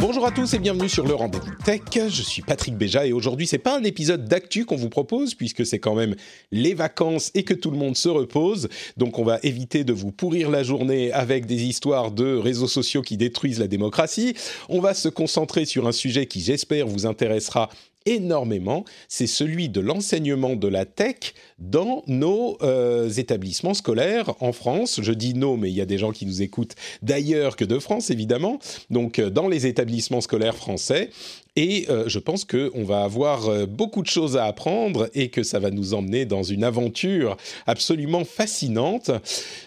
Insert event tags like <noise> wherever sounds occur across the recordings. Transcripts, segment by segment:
Bonjour à tous et bienvenue sur le Rendez-vous Tech. Je suis Patrick Béja et aujourd'hui c'est pas un épisode d'actu qu'on vous propose puisque c'est quand même les vacances et que tout le monde se repose. Donc on va éviter de vous pourrir la journée avec des histoires de réseaux sociaux qui détruisent la démocratie. On va se concentrer sur un sujet qui j'espère vous intéressera énormément, c'est celui de l'enseignement de la tech dans nos euh, établissements scolaires en France. Je dis nos, mais il y a des gens qui nous écoutent d'ailleurs que de France, évidemment. Donc, euh, dans les établissements scolaires français. Et euh, je pense qu'on va avoir beaucoup de choses à apprendre et que ça va nous emmener dans une aventure absolument fascinante.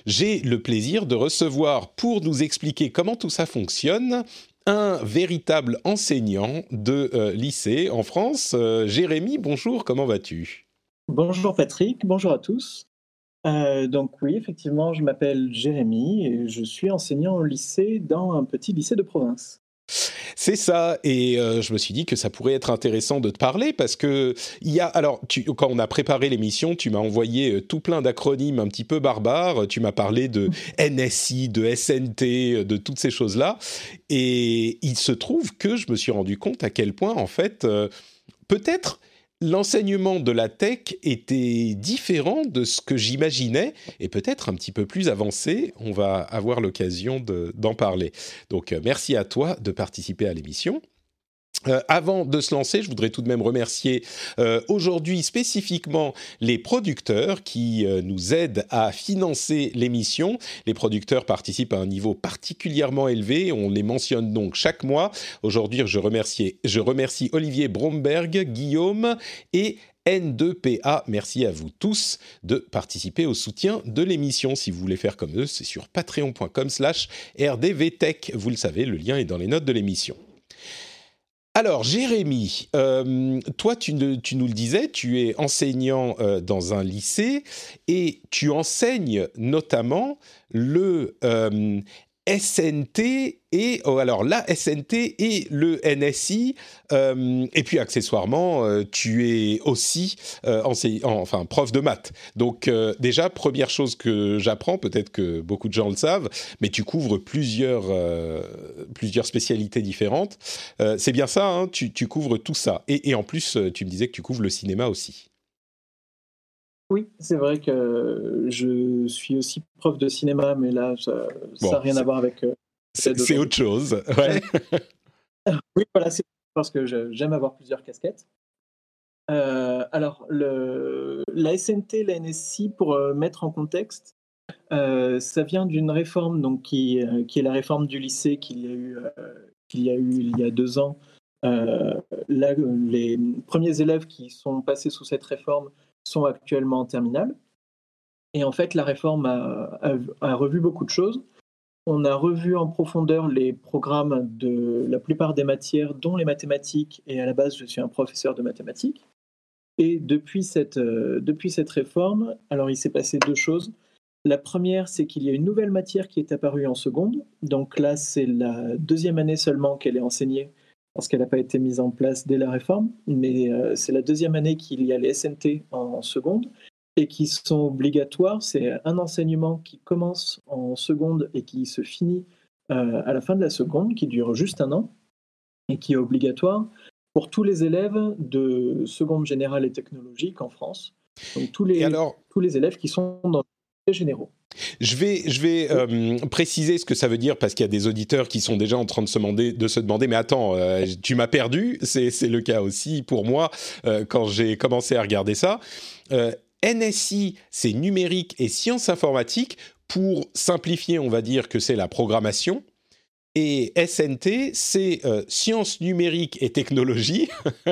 J'ai le plaisir de recevoir pour nous expliquer comment tout ça fonctionne un véritable enseignant de euh, lycée en France. Euh, Jérémy, bonjour, comment vas-tu? Bonjour Patrick, bonjour à tous. Euh, donc oui, effectivement, je m'appelle Jérémy et je suis enseignant au lycée dans un petit lycée de province. C'est ça, et euh, je me suis dit que ça pourrait être intéressant de te parler parce que il y a alors quand on a préparé l'émission, tu m'as envoyé euh, tout plein d'acronymes un petit peu barbares. Tu m'as parlé de NSI, de SNT, de toutes ces choses là, et il se trouve que je me suis rendu compte à quel point en fait euh, peut-être l'enseignement de la tech était différent de ce que j'imaginais et peut-être un petit peu plus avancé. On va avoir l'occasion d'en parler. Donc euh, merci à toi de participer à l'émission. Euh, avant de se lancer, je voudrais tout de même remercier euh, aujourd'hui spécifiquement les producteurs qui euh, nous aident à financer l'émission. Les producteurs participent à un niveau particulièrement élevé, on les mentionne donc chaque mois. Aujourd'hui, je remercie, Olivier Bromberg, Guillaume et N2PA. Merci à vous tous de participer au soutien de l'émission. Si vous voulez faire comme eux, c'est sur patreon.com slash rdvtech. Vous le savez, le lien est dans les notes de l'émission. Alors, Jérémy, euh, toi, tu, nous le disais, tu es enseignant euh, dans un lycée et tu enseignes notamment le euh, SNT et oh, alors la SNT et le NSI euh, et puis accessoirement euh, tu es aussi euh, enfin prof de maths. Donc déjà première chose que j'apprends peut-être que beaucoup de gens le savent mais tu couvres plusieurs plusieurs spécialités différentes. C'est bien ça hein, tu, tu, couvres tout ça. Et, et en plus tu me disais que tu couvres le cinéma aussi oui, c'est vrai que je suis aussi prof de cinéma, mais là, ça n'a rien à voir avec. Euh, c'est autre chose. <laughs> oui, voilà, c'est parce que j'aime avoir plusieurs casquettes. Euh, alors, le, la SNT, la NSI, pour euh, mettre en contexte, ça vient d'une réforme donc, qui, qui, est la réforme du lycée qu'il y, a eu, qu'il y a eu il y a deux ans. Là, les premiers élèves qui sont passés sous cette réforme sont actuellement en terminale. Et en fait, la réforme a, revu beaucoup de choses. On a revu en profondeur les programmes de la plupart des matières, dont les mathématiques, et à la base, je suis un professeur de mathématiques. Et depuis cette, euh, depuis cette réforme, alors il s'est passé deux choses. La première, c'est qu'il y a une nouvelle matière qui est apparue en seconde. Donc là, c'est la deuxième année seulement qu'elle est enseignée parce qu'elle n'a pas été mise en place dès la réforme, mais euh, c'est la deuxième année qu'il y a les SNT en seconde et qui sont obligatoires. C'est un enseignement qui commence en seconde et qui se finit euh, à la fin de la seconde, qui dure juste un an et qui est obligatoire pour tous les élèves de seconde générale et technologique en France. Donc tous les, tous les élèves qui sont dans les généraux. Je vais, je vais euh, préciser ce que ça veut dire parce qu'il y a des auditeurs qui sont déjà en train de se demander, de se demander mais attends, euh, tu m'as perdu. C'est le cas aussi pour moi euh, quand j'ai commencé à regarder ça. NSI, c'est numérique et sciences informatiques. Pour simplifier, on va dire que c'est la programmation. Et SNT, c'est euh, sciences numériques et technologie.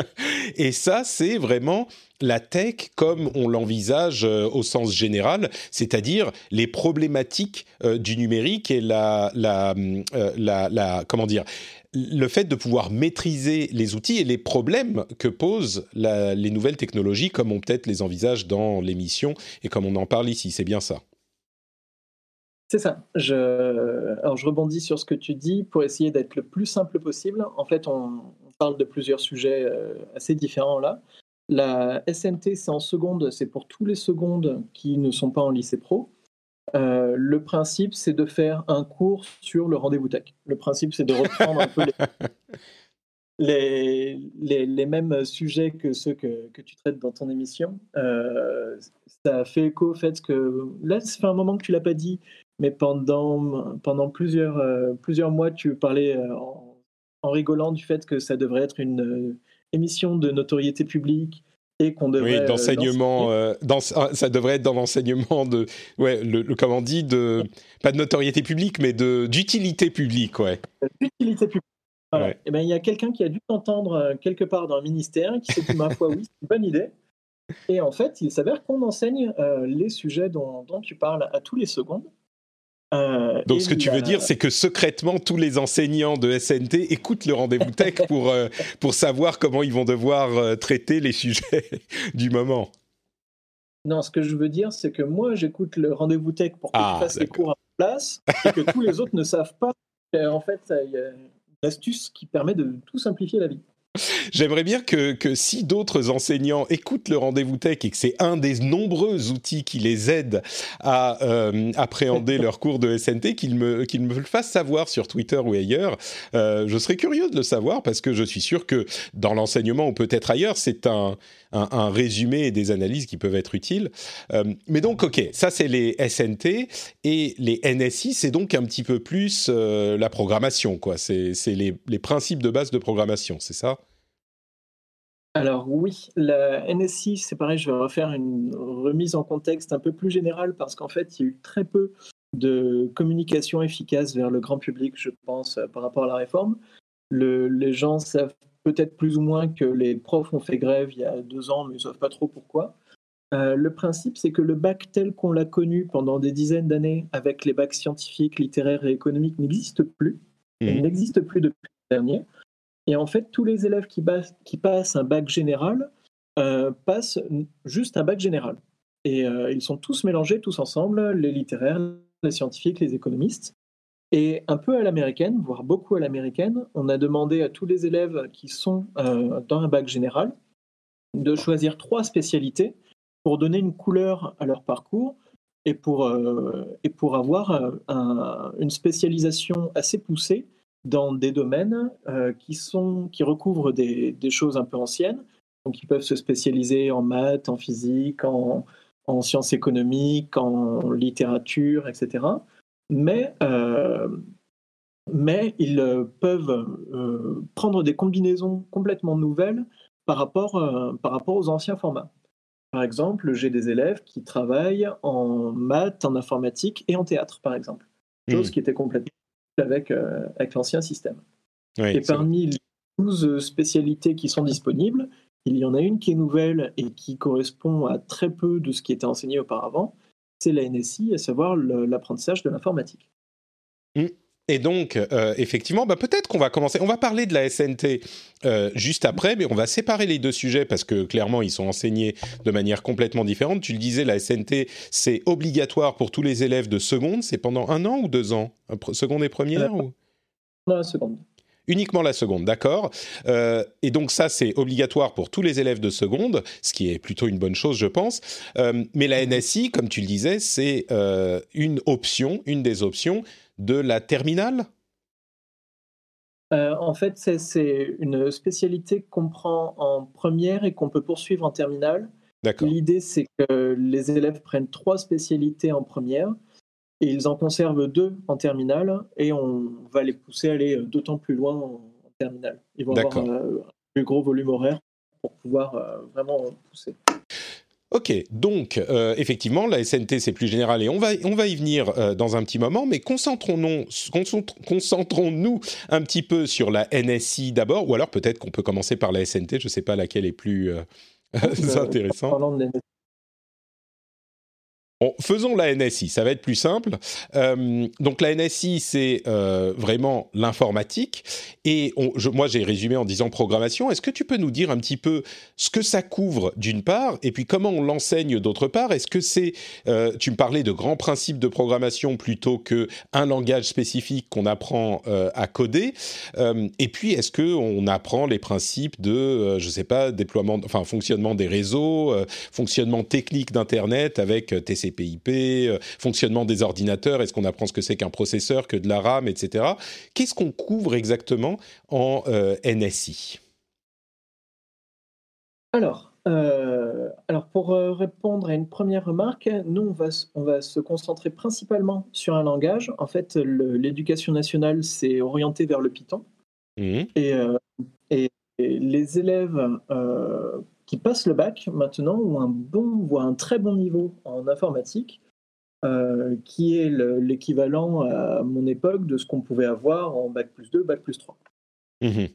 <laughs> et ça, c'est vraiment la tech comme on l'envisage euh, au sens général, c'est-à-dire les problématiques euh, du numérique et la, la, la, la, comment dire, le fait de pouvoir maîtriser les outils et les problèmes que posent les nouvelles technologies, comme on peut-être les envisage dans l'émission et comme on en parle ici. C'est bien ça. C'est ça. Je... Alors, je rebondis sur ce que tu dis pour essayer d'être le plus simple possible. En fait, on, parle de plusieurs sujets euh, assez différents là. La SNT, c'est en seconde, c'est pour tous les secondes qui ne sont pas en lycée pro. Euh, le principe, c'est de faire un cours sur le rendez-vous tech. Le principe, c'est de reprendre un peu les, <laughs> les, mêmes sujets que ceux que, que, tu traites dans ton émission. Euh, ça fait écho au fait que là, ça fait un moment que tu l'as pas dit, mais pendant, pendant plusieurs, euh, plusieurs mois, tu parlais euh, en, rigolant du fait que ça devrait être une euh, émission de notoriété publique et qu'on devrait. Oui, d'enseignement. dans, ah, ça devrait être dans l'enseignement de. Ouais, le, comment on dit de, Pas de notoriété publique, mais d'utilité publique, ouais. D'utilité publique. Et eh ben, il y a quelqu'un qui a dû t'entendre quelque part dans un ministère qui s'est dit, ma foi, oui, c'est une bonne idée. Et en fait, il s'avère qu'on enseigne les sujets dont, dont, tu parles à tous les secondes. Euh, Donc, ce que tu veux dire, c'est que secrètement, tous les enseignants de SNT écoutent le rendez-vous tech <laughs> pour, euh, pour savoir comment ils vont devoir euh, traiter les sujets <laughs> du moment. Non, ce que je veux dire, c'est que moi, j'écoute le rendez-vous tech pour que ah, je fasse les cours à place et que tous les autres ne savent pas. En fait, il y a une astuce qui permet de tout simplifier la vie. J'aimerais bien que, si d'autres enseignants écoutent le rendez-vous tech et que c'est un des nombreux outils qui les aident à euh, appréhender <laughs> leur cours de SNT, qu'ils me, qu'ils me le fassent savoir sur Twitter ou ailleurs. Euh, je serais curieux de le savoir parce que je suis sûr que dans l'enseignement ou peut-être ailleurs, c'est un, un, résumé et des analyses qui peuvent être utiles. Euh, mais donc, ok, ça c'est les SNT et les NSI, c'est donc un petit peu plus la programmation, quoi. C'est les, les principes de base de programmation, c'est ça? Alors oui, la NSI, c'est pareil, je vais refaire une remise en contexte un peu plus générale parce qu'en fait, il y a eu très peu de communication efficace vers le grand public, je pense, euh, par rapport à la réforme. les gens savent peut-être plus ou moins que les profs ont fait grève il y a deux ans, mais ils ne savent pas trop pourquoi. Euh, le principe, c'est que le bac tel qu'on l'a connu pendant des dizaines d'années avec les bacs scientifiques, littéraires et économiques n'existe plus. Il mmh. n'existe plus depuis le dernier. Et en fait, tous les élèves qui, passent un bac général euh, passent juste un bac général. Et euh, ils sont tous mélangés, tous ensemble, les littéraires, les scientifiques, les économistes. Et un peu à l'américaine, voire beaucoup à l'américaine, on a demandé à tous les élèves qui sont euh, dans un bac général de choisir trois spécialités pour donner une couleur à leur parcours et pour, et pour avoir une spécialisation assez poussée dans des domaines euh, qui, sont, qui recouvrent des, des, choses un peu anciennes. Donc, ils peuvent se spécialiser en maths, en physique, en, en sciences économiques, en littérature, etc. Mais, euh, mais ils peuvent euh, prendre des combinaisons complètement nouvelles par rapport, par rapport aux anciens formats. Par exemple, j'ai des élèves qui travaillent en maths, en informatique et en théâtre, par exemple. Chose mmh. qui était complètement avec, euh, avec l'ancien système. et parmi les 12 spécialités qui sont disponibles, il y en a une qui est nouvelle et qui correspond à très peu de ce qui était enseigné auparavant, c'est la NSI, à savoir l'apprentissage de l'informatique. Mmh. Et donc, euh, effectivement, bah, peut-être qu'on va commencer. On va parler de la SNT euh, juste après, mais on va séparer les deux sujets parce que clairement, ils sont enseignés de manière complètement différente. Tu le disais, la SNT, c'est obligatoire pour tous les élèves de seconde. C'est pendant un an ou deux ans? Seconde et première ou... la seconde. Uniquement la seconde, d'accord. Euh, et donc ça, c'est obligatoire pour tous les élèves de seconde, ce qui est plutôt une bonne chose, je pense. mais la NSI, comme tu le disais, c'est une option, une des options de la terminale? Euh, en fait, c'est une spécialité qu'on prend en première et qu'on peut poursuivre en terminale. L'idée, c'est que les élèves prennent trois spécialités en première et ils en conservent deux en terminale et on va les pousser à aller d'autant plus loin en, terminale. Ils vont avoir un plus gros volume horaire pour pouvoir vraiment pousser. Ok, donc euh, effectivement, la SNT c'est plus général et on va, on va y venir euh, dans un petit moment, mais concentrons-nous concentrons un petit peu sur la NSI d'abord, ou alors peut-être qu'on peut commencer par la SNT, je ne sais pas laquelle est plus euh, <laughs> intéressante faisons la NSI, ça va être plus simple. Euh, donc la NSI, c'est euh, vraiment l'informatique. Et moi, j'ai résumé en disant programmation. Est-ce que tu peux nous dire un petit peu ce que ça couvre d'une part, et puis comment on l'enseigne d'autre part? Est-ce que c'est, euh, tu me parlais de grands principes de programmation plutôt que un langage spécifique qu'on apprend à coder Et puis, est-ce que on apprend les principes de, je sais pas, déploiement, enfin fonctionnement des réseaux, fonctionnement technique d'internet avec TCP PIP, euh, fonctionnement des ordinateurs, est-ce qu'on apprend ce que c'est qu'un processeur, que de la RAM, etc. Qu'est-ce qu'on couvre exactement en euh, NSI alors, euh, alors, pour répondre à une première remarque, nous, on va, on va se concentrer principalement sur un langage. En fait, l'éducation nationale s'est orientée vers le Python. Mmh. Et, et, les élèves qui passent le bac maintenant ont un bon, ou un très bon niveau en informatique, euh, qui est l'équivalent à mon époque de ce qu'on pouvait avoir en bac plus 2, bac plus 3. Mhm.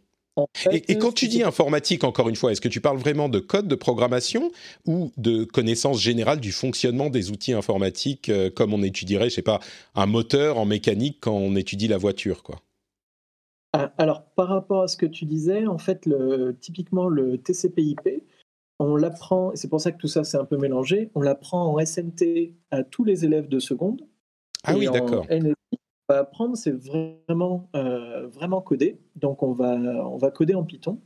et, quand tu dis informatique, encore une fois, est-ce que tu parles vraiment de code de programmation ou de connaissance générale du fonctionnement des outils informatiques, euh, comme on étudierait, je sais pas, un moteur en mécanique quand on étudie la voiture, quoi? Ah, alors, par rapport à ce que tu disais, en fait, le, typiquement le TCP/IP, on l'apprend, et c'est pour ça que tout ça c'est un peu mélangé, on l'apprend en SNT à tous les élèves de seconde. Ah oui, d'accord. On va apprendre, c'est vraiment, euh, vraiment codé. Donc on va, on va coder en Python.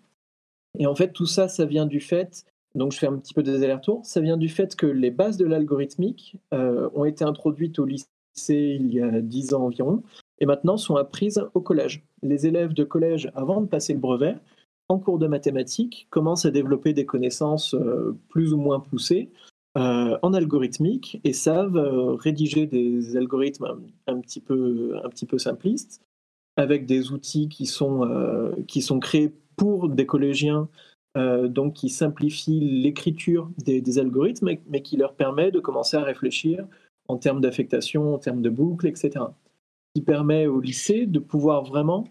Et en fait, tout ça, ça vient du fait, donc je fais un petit peu des allers-retours, ça vient du fait que les bases de l'algorithmique euh, ont été introduites au lycée il y a 10 ans environ, et maintenant sont apprises au collège. Les élèves de collège, avant de passer le brevet, en cours de mathématiques, commencent à développer des connaissances euh, plus ou moins poussées euh, en algorithmique et savent euh, rédiger des algorithmes un, petit peu, un petit peu simplistes avec des outils qui sont, qui sont créés pour des collégiens, donc qui simplifient l'écriture des, algorithmes, mais qui leur permet de commencer à réfléchir en termes d'affectation, en termes de boucles, etc. Qui permet au lycée de pouvoir vraiment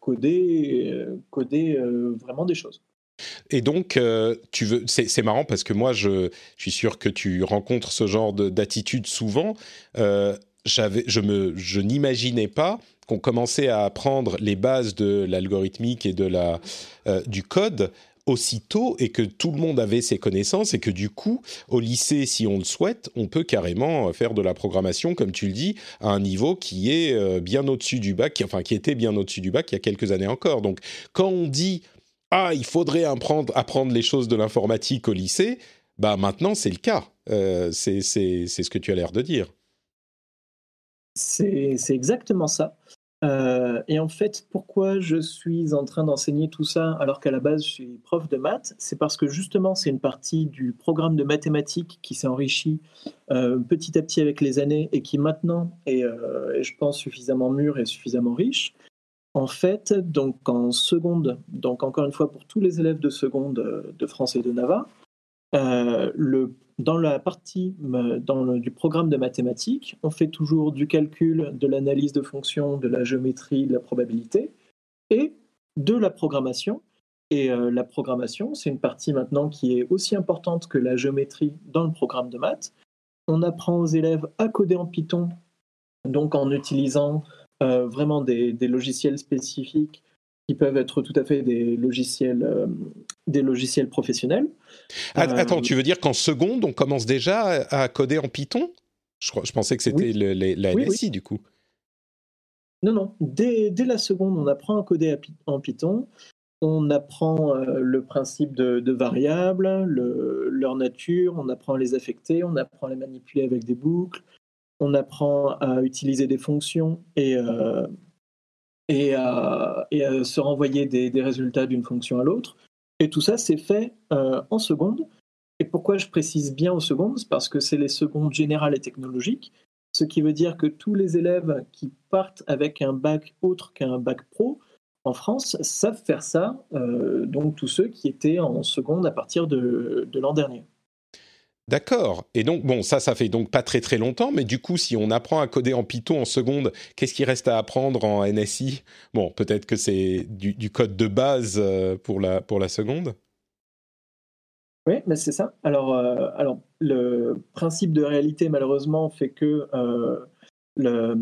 coder, euh, coder euh, vraiment des choses. Et donc, tu veux, c'est marrant parce que moi, je, suis sûr que tu rencontres ce genre d'attitude souvent. j'avais, je me, je n'imaginais pas qu'on commençait à apprendre les bases de l'algorithmique et de la, du code aussitôt et que tout le monde avait ses connaissances et que du coup, au lycée, si on le souhaite, on peut carrément faire de la programmation, comme tu le dis, à un niveau qui est euh, bien au-dessus du bac, enfin qui était bien au-dessus du bac il y a quelques années encore. Donc, quand on dit ah, il faudrait apprendre, apprendre les choses de l'informatique au lycée, bah maintenant c'est le cas. Euh, c'est ce que tu as l'air de dire. C'est exactement ça. Euh, et en fait, pourquoi je suis en train d'enseigner tout ça alors qu'à la base je suis prof de maths? C'est parce que justement c'est une partie du programme de mathématiques qui s'est enrichi euh, petit à petit avec les années et qui maintenant est, euh, je pense, suffisamment mûr et suffisamment riche. En fait, donc en seconde, donc encore une fois pour tous les élèves de seconde de France et de Nava, le dans la partie dans du programme de mathématiques, on fait toujours du calcul, de l'analyse de fonctions, de la géométrie, de la probabilité et de la programmation. Et euh, la programmation, c'est une partie maintenant qui est aussi importante que la géométrie dans le programme de maths. On apprend aux élèves à coder en Python, donc en utilisant euh, vraiment des, logiciels spécifiques qui peuvent être tout à fait des logiciels, euh, des logiciels professionnels. Attends, euh, tu veux dire qu'en seconde, on commence déjà à coder en Python? Je, je, pensais que c'était la NSI du coup. Non, non. Dès, dès, la seconde, on apprend à coder en Python. On apprend euh, le principe de, variables, le, leur nature, on apprend à les affecter, on apprend à les manipuler avec des boucles, on apprend à utiliser des fonctions et, et à, se renvoyer des, résultats d'une fonction à l'autre. Et tout ça, c'est fait euh, en secondes. Et pourquoi je précise bien en secondes parce que c'est les secondes générales et technologiques. ce qui veut dire que tous les élèves qui partent avec un bac autre qu'un bac pro en France savent faire ça, euh, donc tous ceux qui étaient en seconde à partir de, l'an dernier. D'accord. Et donc, bon, ça, ça fait donc pas très très longtemps, mais du coup, si on apprend à coder en Python en seconde, qu'est-ce qui reste à apprendre en NSI Bon, peut-être que c'est du, code de base euh, pour la, seconde oui, mais c'est ça. Alors, euh, le principe de réalité, malheureusement, fait que le,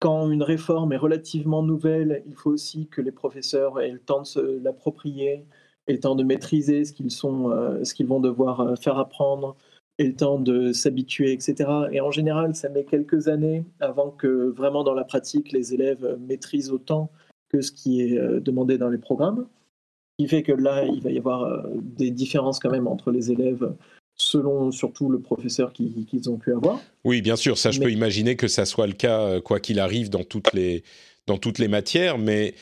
quand une réforme est relativement nouvelle, il faut aussi que les professeurs aient le temps de se l'approprier, aient le temps de maîtriser ce qu'ils sont, euh, ce qu'ils vont devoir euh, faire apprendre, aient le temps de s'habituer, etc. Et en général, ça met quelques années avant que vraiment dans la pratique, les élèves maîtrisent autant que ce qui est euh, demandé dans les programmes. Ce qui fait que là, il va y avoir des différences quand même entre les élèves selon surtout le professeur qu'ils ont pu avoir. Oui, bien sûr, ça je peux imaginer que ça soit le cas quoi qu'il arrive dans toutes les, dans toutes les matières, mais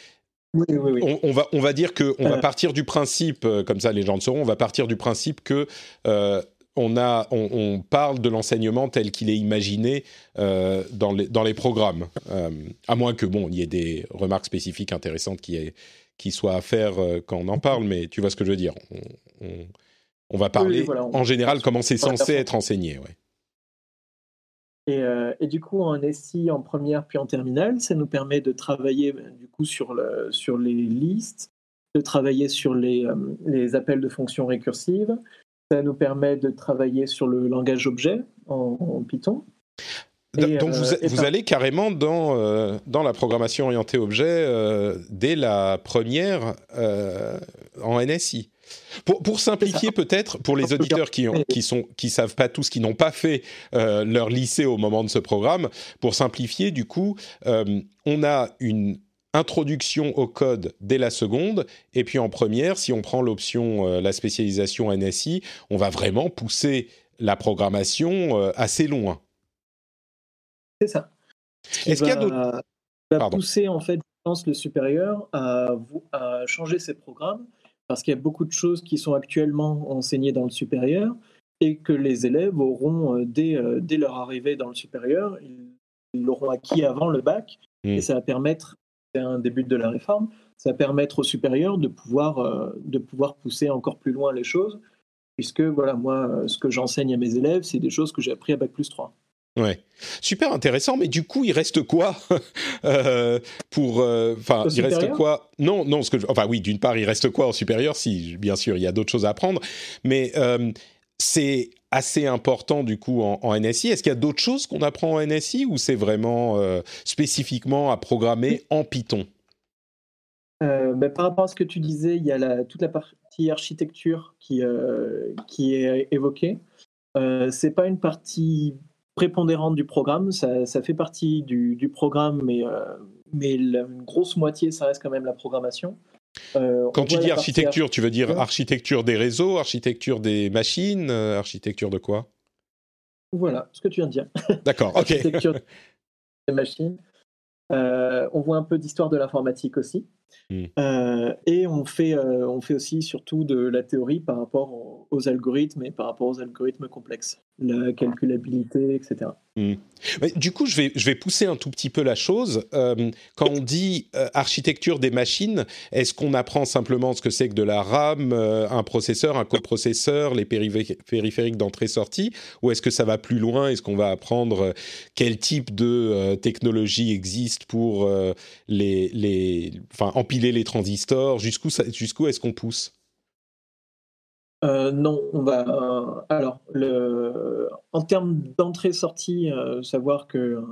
On, va, on va dire qu'on on va euh. partir du principe, euh, comme ça les gens le sauront, on va partir du principe que on, a, on, parle de l'enseignement tel qu'il est imaginé dans, les, dans les programmes, à moins que bon, il y ait des remarques spécifiques intéressantes qui, qui soient à faire quand on en parle, mais tu vois ce que je veux dire. On, on va parler en général comment c'est censé être enseigné. Ouais. Euh, et, du coup, en SI en première puis en terminale, ça nous permet de travailler ben, du coup sur, le, sur les listes, de travailler sur euh, les, appels de fonctions récursives. Ça nous permet de travailler sur le langage objet en, Python. Donc vous, euh, vous allez carrément dans, dans la programmation orientée objet dès la première en NSI. Pour, simplifier peut-être, pour les auditeurs qui ont, qui sont, qui savent pas tous, qui n'ont pas fait euh, leur lycée au moment de ce programme, pour simplifier, du coup, euh, on a une introduction au code dès la seconde, et puis en première, si on prend l'option euh, la spécialisation NSI, on va vraiment pousser la programmation assez loin. C'est ça. Est-ce qu'il y a d'autres va pousser en fait, je pense, le supérieur à, à changer ses programmes parce qu'il y a beaucoup de choses qui sont actuellement enseignées dans le supérieur et que les élèves auront, euh, dès, euh, dès leur arrivée dans le supérieur, ils l'auront acquis avant le bac, mmh. et ça va permettre, c'est un début de la réforme, ça va permettre au supérieur de pouvoir, euh, de pouvoir pousser encore plus loin les choses, puisque voilà, moi, ce que j'enseigne à mes élèves, c'est des choses que j'ai appris à Bac plus 3. Ouais, super intéressant. Mais du coup, il reste quoi <laughs> euh, pour euh, Enfin, il reste quoi? Non, non. Ce que, enfin, oui. D'une part, il reste quoi en supérieur? Si, bien sûr, il y a d'autres choses à apprendre. Mais euh, c'est assez important du coup en, NSI. Est-ce qu'il y a d'autres choses qu'on apprend en NSI ou c'est vraiment spécifiquement à programmer en Python? Ben, par rapport à ce que tu disais, il y a la, toute la partie architecture qui, qui est évoquée. C'est pas une partie prépondérante du programme. Ça, fait partie du, programme, mais, euh, mais une grosse moitié, ça reste quand même la programmation. Euh, Quand tu dis architecture, tu veux dire architecture des réseaux, architecture des machines, euh, architecture de quoi? Voilà, ce que tu viens de dire. <laughs> D'accord, ok. architecture des machines. on voit un peu d'histoire de l'informatique aussi. Hmm. Euh, et on fait, euh, on fait aussi surtout de la théorie par rapport aux, algorithmes et par rapport aux algorithmes complexes, la calculabilité, etc. Hmm. du coup, je vais, je vais pousser un tout petit peu la chose. Euh, quand on dit architecture des machines, est-ce qu'on apprend simplement ce que c'est que de la RAM, un processeur, un coprocesseur, les périphériques d'entrée-sortie, ou est-ce que ça va plus loin? Est-ce qu'on va apprendre quel type de technologie existe pour les, les, enfin, empiler les transistors Jusqu'où jusqu'où est-ce qu'on pousse? Euh, non, on va. Euh, alors, le, en termes d'entrée-sortie, euh, savoir qu'un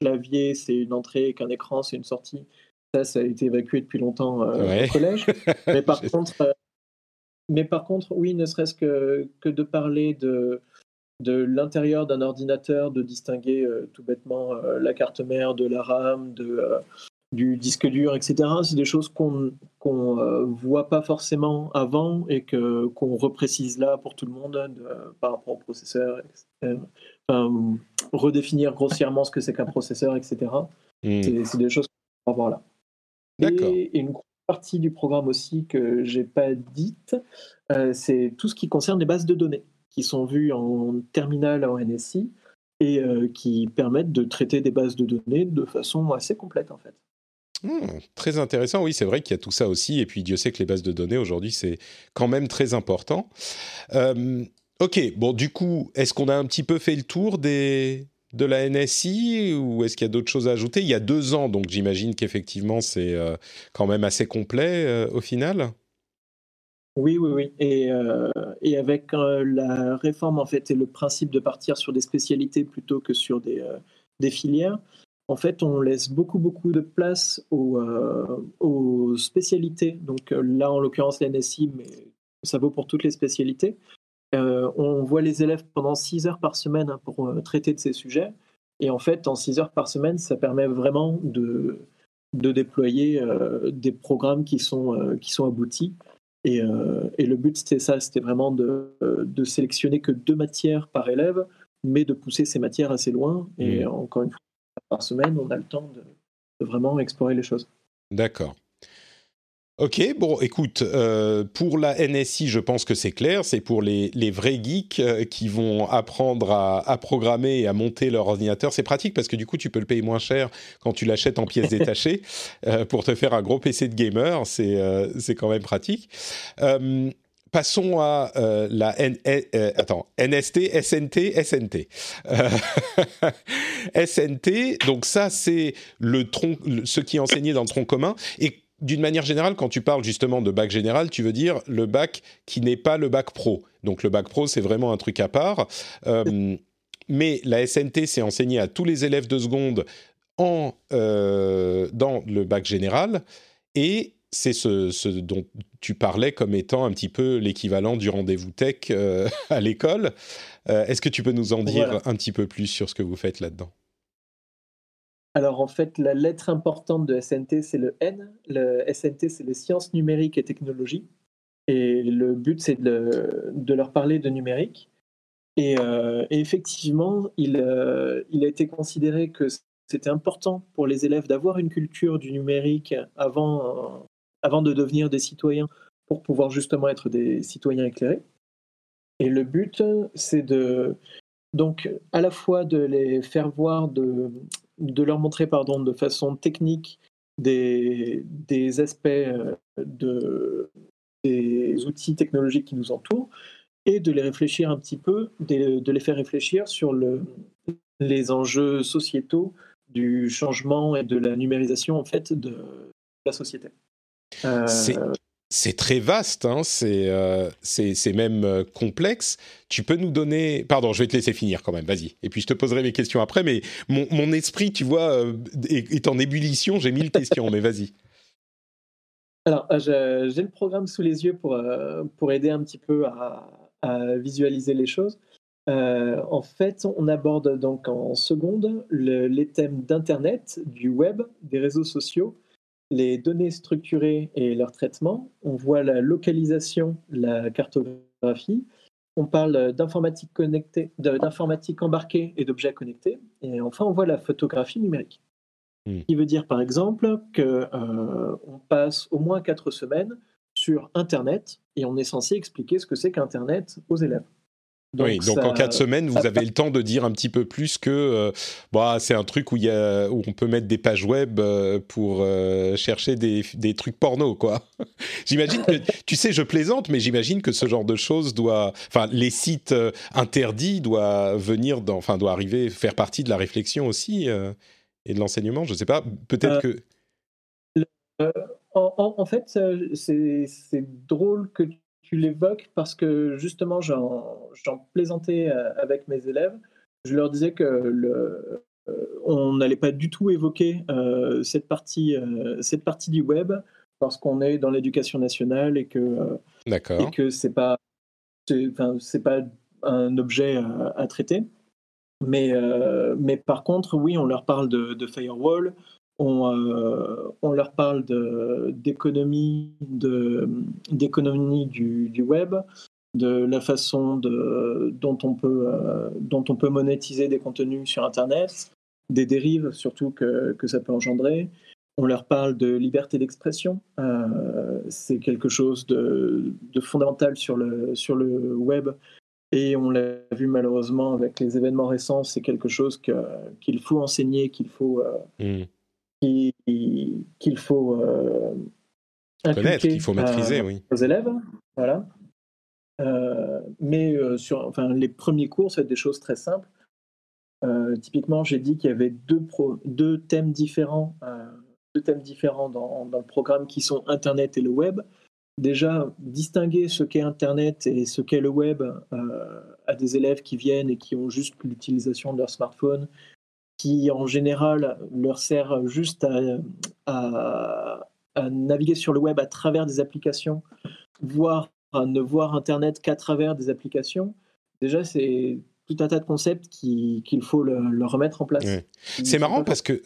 clavier c'est une entrée et qu'un écran c'est une sortie, ça, ça a été évacué depuis longtemps au collège. <laughs> mais par contre, mais par contre, oui, ne serait-ce que, que de parler de de l'intérieur d'un ordinateur, de distinguer tout bêtement la carte mère de la RAM, de du disque dur, etc. C'est des choses qu'on ne euh, voit pas forcément avant et que qu'on reprécise là pour tout le monde par rapport au processeur, redéfinir grossièrement ce que c'est qu'un processeur, etc. Hmm. C'est des choses qu'on va voir là. Et, une partie du programme aussi que j'ai pas dite, euh, c'est tout ce qui concerne les bases de données qui sont vues en terminal en NSI et qui permettent de traiter des bases de données de façon assez complète en fait. Hmm, très intéressant, oui, c'est vrai qu'il y a tout ça aussi, et puis Dieu sait que les bases de données aujourd'hui, c'est quand même très important. ok, bon, du coup, est-ce qu'on a un petit peu fait le tour de la NSI ou est-ce qu'il y a d'autres choses à ajouter? Il y a deux ans, donc j'imagine qu'effectivement, c'est quand même assez complet au final. Oui, oui, oui. Et, avec la réforme, en fait, et le principe de partir sur des spécialités plutôt que sur des filières, en fait, on laisse beaucoup, beaucoup de place aux, euh, aux spécialités. Donc euh, là, en l'occurrence, l'NSI, mais ça vaut pour toutes les spécialités. Euh, on voit les élèves pendant 6 heures par semaine hein, pour traiter de ces sujets. Et en fait, en 6 heures par semaine, ça permet vraiment de, de déployer des programmes qui sont, qui sont aboutis. Et, et le but, c'était ça, c'était vraiment de, de sélectionner que deux matières par élève, mais de pousser ces matières assez loin. Et mmh. encore une fois, par semaine, on a le temps de, vraiment explorer les choses. D'accord. Ok, bon, écoute, euh, pour la NSI, je pense que c'est clair. C'est pour les, vrais geeks euh, qui vont apprendre à, programmer et à monter leur ordinateur. C'est pratique parce que du coup, tu peux le payer moins cher quand tu l'achètes en pièces <laughs> détachées euh, pour te faire un gros PC de gamer. C'est quand même pratique passons à euh, la N, euh, attends, NST, SNT, SNT. SNT, euh, <laughs> donc ça c'est le tronc, ce qui est enseigné dans le tronc commun. Et d'une manière générale, quand tu parles justement de bac général, tu veux dire le bac qui n'est pas le bac pro. Donc le bac pro, c'est vraiment un truc à part. mais la SNT, c'est enseigné à tous les élèves de seconde en, dans le bac général. Et c'est ce, dont tu parlais comme étant un petit peu l'équivalent du rendez-vous tech euh, <laughs> à l'école. Euh, est-ce que tu peux nous en dire un petit peu plus sur ce que vous faites là-dedans? Alors en fait, la lettre importante de SNT, c'est le N. Le SNT, c'est les sciences numériques et technologies. Et le but, c'est de, leur parler de numérique. Et, euh, effectivement, il, il, a été considéré que c'était important pour les élèves d'avoir une culture du numérique avant, avant de devenir des citoyens pour pouvoir justement être des citoyens éclairés. Et le but, c'est de donc à la fois de les faire voir, de, de leur montrer pardon, de façon technique des, des aspects euh, de, des outils technologiques qui nous entourent et de les réfléchir un petit peu, de, les faire réfléchir sur le, les enjeux sociétaux du changement et de la numérisation en fait de la société. Euh, c'est très vaste, hein, euh, c'est même euh, complexe. Tu peux nous donner... Pardon, je vais te laisser finir quand même, vas-y. Et puis je te poserai mes questions après, mais mon, esprit, tu vois, est, en ébullition, j'ai mille questions, mais vas-y. <laughs> Alors, j'ai le programme sous les yeux pour, pour aider un petit peu à, visualiser les choses. en fait, on aborde donc en seconde les thèmes d'Internet, du web, des réseaux sociaux les données structurées et leur traitement, on voit la localisation, la cartographie, on parle d'informatique connectée, d'informatique embarquée et d'objets connectés, et enfin on voit la photographie numérique. Hmm. Qui veut dire par exemple qu'on euh, passe au moins quatre semaines sur Internet et on est censé expliquer ce que c'est qu'Internet aux élèves. Donc oui, donc en quatre semaines, vous avez le temps de dire un petit peu plus que euh, bah, c'est un truc où, y a, où on peut mettre des pages web euh, pour euh, chercher des, des, trucs porno, quoi. <laughs> j'imagine que, tu sais, je plaisante, mais j'imagine que ce genre de choses doit, enfin, les sites interdits doivent venir, dans, enfin, doit arriver, faire partie de la réflexion aussi et de l'enseignement. Je sais pas, peut-être que. En, en, fait, c'est drôle que tu l'évoques parce que justement, j'en plaisantais euh, avec mes élèves. Je leur disais que le, euh, on n'allait pas du tout évoquer euh, cette, partie, cette partie du web parce qu'on est dans l'éducation nationale et que et que c'est pas c'est pas un objet à, traiter. Mais, mais par contre, oui, on leur parle de, de firewall, on, euh, on leur parle d'économie d'économie du, web, de la façon de, dont, on peut, euh, dont on peut monétiser des contenus sur Internet, des dérives surtout que, ça peut engendrer. On leur parle de liberté d'expression. Euh, c'est quelque chose de, fondamental sur le, web Et on l'a vu malheureusement avec les événements récents, c'est quelque chose qu'il faut enseigner, qu'il faut, mmh. Qu'il faut connaître, qu'il faut maîtriser, oui. aux élèves. Voilà. mais sur enfin, les premiers cours, c'est des choses très simples. typiquement, j'ai dit qu'il y avait deux, pro, deux thèmes différents deux thèmes différents dans, le programme qui sont Internet et le web. Déjà, distinguer ce qu'est Internet et ce qu'est le web euh, à des élèves qui viennent et qui ont juste l'utilisation de leur smartphone, qui en général leur sert juste à, naviguer sur le web à travers des applications, voire à ne voir Internet qu'à travers des applications. Déjà, c'est tout un tas de concepts qu'il faut le, remettre en place. C'est marrant parce que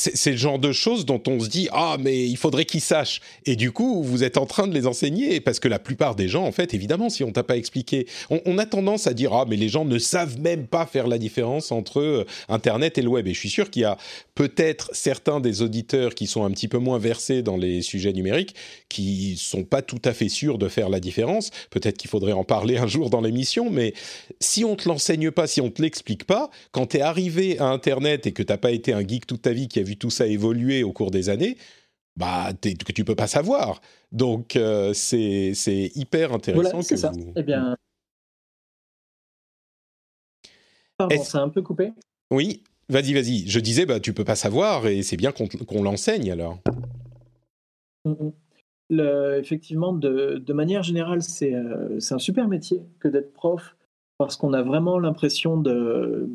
c'est le genre de choses dont on se dit ah mais il faudrait qu'ils sachent et du coup vous êtes en train de les enseigner parce que la plupart des gens en fait évidemment si on t'a pas expliqué on, a tendance à dire ah mais les gens ne savent même pas faire la différence entre euh, internet et le web et je suis sûr qu'il y a peut-être certains des auditeurs qui sont un petit peu moins versés dans les sujets numériques qui sont pas tout à fait sûrs de faire la différence. Peut-être qu'il faudrait en parler un jour dans l'émission mais si on te l'enseigne pas si on te l'explique pas quand tu es arrivé à internet et que t'as pas été un geek toute ta vie qui a vu tout ça évoluer au cours des années, bah, que tu peux pas savoir. Donc, euh, c'est hyper intéressant que ça. Eh bien. Pardon, c'est un peu coupé Oui, vas-y, vas-y. Je disais, bah, tu peux pas savoir et c'est bien qu'on l'enseigne alors. Mm, mm. Le, effectivement, de, de, manière générale, c'est euh, un super métier que d'être prof parce qu'on a vraiment l'impression de,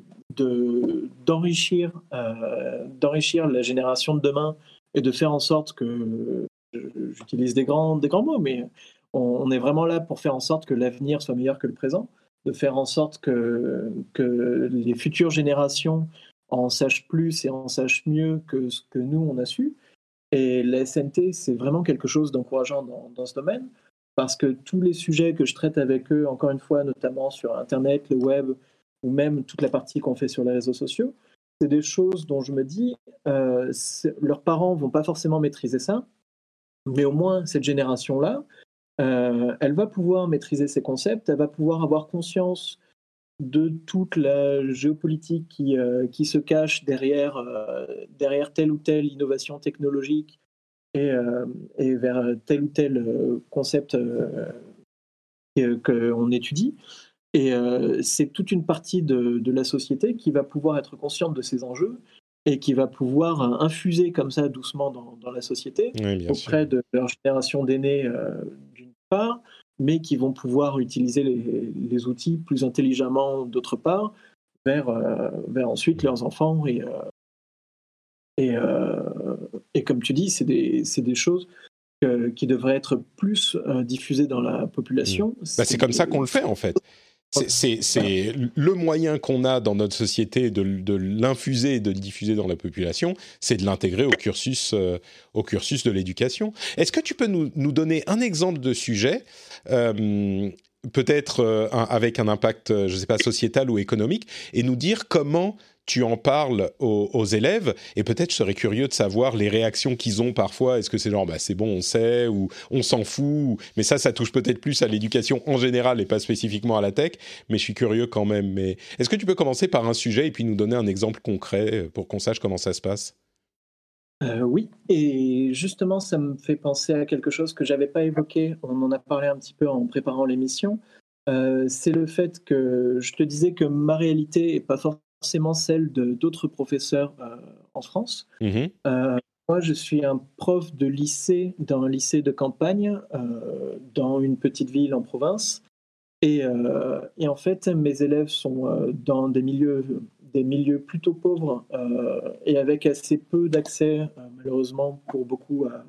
d'enrichir euh, d'enrichir la génération de demain et de faire en sorte que j'utilise des grands des grands mots mais on, est vraiment là pour faire en sorte que l'avenir soit meilleur que le présent de faire en sorte que que les futures générations en sachent plus et en sachent mieux que ce que nous on a su. Et la SNT c'est vraiment quelque chose d'encourageant dans, dans ce domaine parce que tous les sujets que je traite avec eux, encore une fois, notamment sur Internet, le web, ou même toute la partie qu'on fait sur les réseaux sociaux, c'est des choses dont je me dis, euh, leurs parents vont pas forcément maîtriser ça, mais au moins cette génération-là, euh, elle va pouvoir maîtriser ces concepts, elle va pouvoir avoir conscience de toute la géopolitique qui, euh, qui se cache derrière, derrière telle ou telle innovation technologique et, et vers tel ou tel concept qu'on étudie. Et euh, c'est toute une partie de, la société qui va pouvoir être consciente de ces enjeux et qui va pouvoir euh, infuser comme ça doucement dans, la société auprès de leur génération d'aînés euh, d'une part, mais qui vont pouvoir utiliser les, outils plus intelligemment d'autre part vers, vers ensuite leurs enfants et, et, et comme tu dis, c'est des, des, choses qui devraient être plus diffusées dans la population. Bah, c'est comme ça qu'on le fait en fait. C'est le moyen qu'on a dans notre société de, l'infuser et de le diffuser dans la population, c'est de l'intégrer au cursus, euh, au cursus de l'éducation. Est-ce que tu peux nous, donner un exemple de sujet euh, peut-être euh, avec un impact, je ne sais pas, sociétal ou économique, et nous dire comment tu en parles aux, élèves et peut-être je serais curieux de savoir les réactions qu'ils ont parfois. Est-ce que c'est genre bah, c'est bon, on sait ou on s'en fout Mais ça, ça touche peut-être plus à l'éducation en général et pas spécifiquement à la tech. Mais je suis curieux quand même. Mais est-ce que tu peux commencer par un sujet et puis nous donner un exemple concret euh, pour qu'on sache comment ça se passe? Euh, oui, et justement, ça me fait penser à quelque chose que j'avais pas évoqué. On en a parlé un petit peu en préparant l'émission. Euh, c'est le fait que je te disais que ma réalité est pas forcément forcément celle d'autres professeurs euh, en France. Mhm. Euh, moi, je suis un prof de lycée dans un lycée de campagne euh, dans une petite ville en province. Et, et, en fait, mes élèves sont dans des milieux, des milieux plutôt pauvres et avec assez peu d'accès, malheureusement, pour beaucoup à,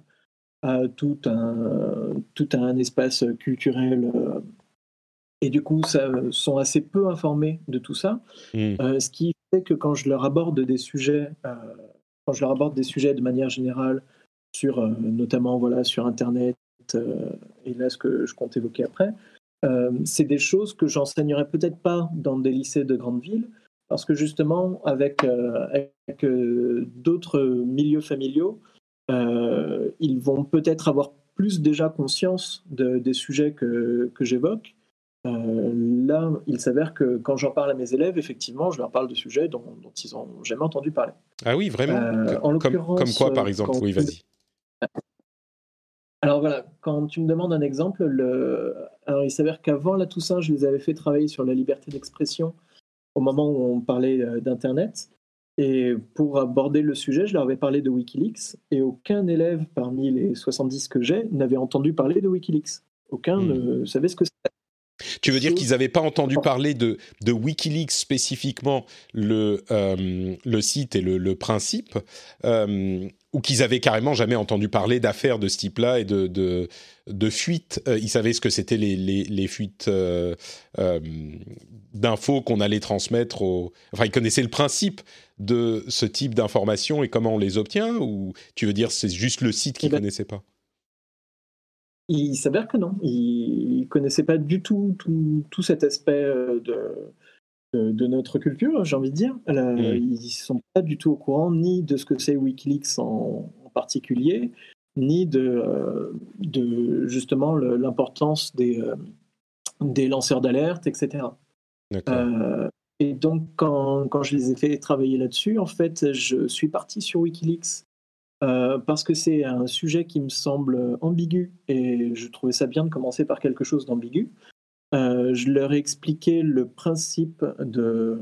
à, tout, un, tout un espace culturel et du coup, ça, sont assez peu informés de tout ça. Hmm. Euh, ce qui fait que quand je leur aborde des sujets, euh, quand je leur aborde des sujets de manière générale, sur, euh, notamment voilà, sur Internet, et là ce que je compte évoquer après, c'est des choses que j'enseignerais peut-être pas dans des lycées de grandes villes, parce que justement, avec, avec d'autres milieux familiaux, ils vont peut-être avoir plus déjà conscience de, des sujets que, que j'évoque là, il s'avère que quand j'en parle à mes élèves, effectivement, je leur parle de sujets dont, ils n'ont jamais entendu parler. Ah oui, vraiment en comme, comme, quoi, par exemple Oui, vas-y. Alors voilà, quand tu me demandes un exemple, le... Alors, il s'avère qu'avant la Toussaint, je les avais fait travailler sur la liberté d'expression au moment où on parlait d'Internet. Et pour aborder le sujet, je leur avais parlé de Wikileaks et aucun élève parmi les 70 que j'ai n'avait entendu parler de Wikileaks. Aucun hmm. ne savait ce que c'était. Tu veux dire qu'ils n'avaient pas entendu parler de, de Wikileaks spécifiquement, le, euh, le site et le, le principe, euh, ou qu'ils avaient carrément jamais entendu parler d'affaires de ce type-là et de, de, de fuites. Euh, ils savaient ce que c'était les, les, les, fuites d'infos qu'on allait transmettre aux... Enfin, ils connaissaient le principe de ce type d'informations et comment on les obtient, ou tu veux dire c'est juste le site qu'ils ne eh ben, connaissaient pas? Il s'avère que non. Il ne connaissait pas du tout, tout, cet aspect euh, de, de, notre culture, j'ai envie de dire. Mm. Ils ne sont pas du tout au courant ni de ce que c'est Wikileaks en, particulier, ni de, euh, de justement l'importance des, euh, des lanceurs d'alerte, etc. et donc, quand, quand, je les ai fait travailler là-dessus, en fait, je suis parti sur Wikileaks euh, parce que c'est un sujet qui me semble ambigu et je trouvais ça bien de commencer par quelque chose d'ambigu. Euh, je leur ai expliqué le principe de.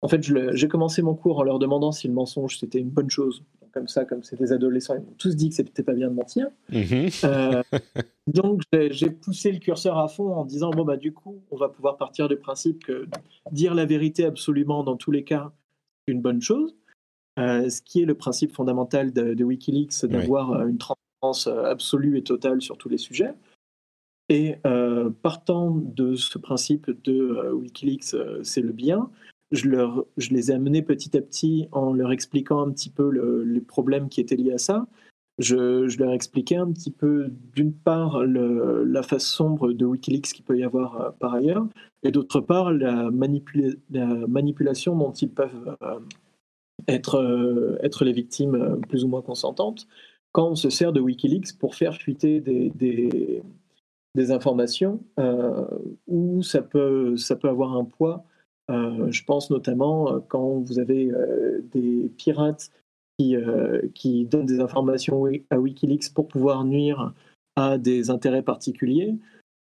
En fait, j'ai commencé mon cours en leur demandant si le mensonge c'était une bonne chose. Comme ça, comme c'est des adolescents, ils m'ont tous dit que c'était pas bien de mentir. Mm-hmm. Euh, <laughs> donc, j'ai poussé le curseur à fond en disant bon, bah, du coup, on va pouvoir partir du principe que dire la vérité absolument dans tous les cas, c'est une bonne chose. Euh, ce qui est le principe fondamental de, Wikileaks, d'avoir euh, une transparence euh, absolue et totale sur tous les sujets. Et partant de ce principe de Wikileaks, c'est le bien, je, leur, je, les ai amenés petit à petit en leur expliquant un petit peu les problèmes qui étaient liés à ça. Je, je leur expliquais un petit peu, d'une part, le, la face sombre de Wikileaks qu'il peut y avoir par ailleurs, et d'autre part, la, la, manipulation dont ils peuvent être, euh, être les victimes euh, plus ou moins consentantes quand on se sert de Wikileaks pour faire fuiter des, des, informations euh, où ça peut, ça peut avoir un poids. je pense notamment quand vous avez des pirates qui, qui donnent des informations à Wikileaks pour pouvoir nuire à des intérêts particuliers.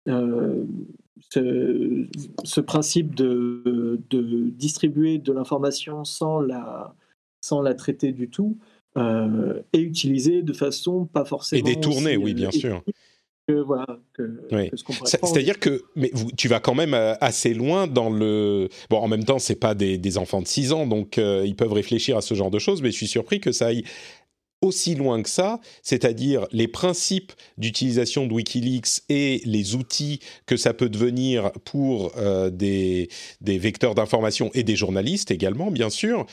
Ce, ce, principe de, de distribuer de l'information sans la, sans la traiter du tout, euh, et utilisée de façon pas forcément. Et détournée, oui, bien sûr. voilà, C'est-à-dire que mais tu vas quand même euh, assez loin dans le. Bon, en même temps, c'est pas des, enfants de 6 ans, donc euh, ils peuvent réfléchir à ce genre de choses, mais je suis surpris que ça aille aussi loin que ça, c'est-à-dire les principes d'utilisation de Wikileaks et les outils que ça peut devenir pour des, des vecteurs d'information et des journalistes également, bien sûr,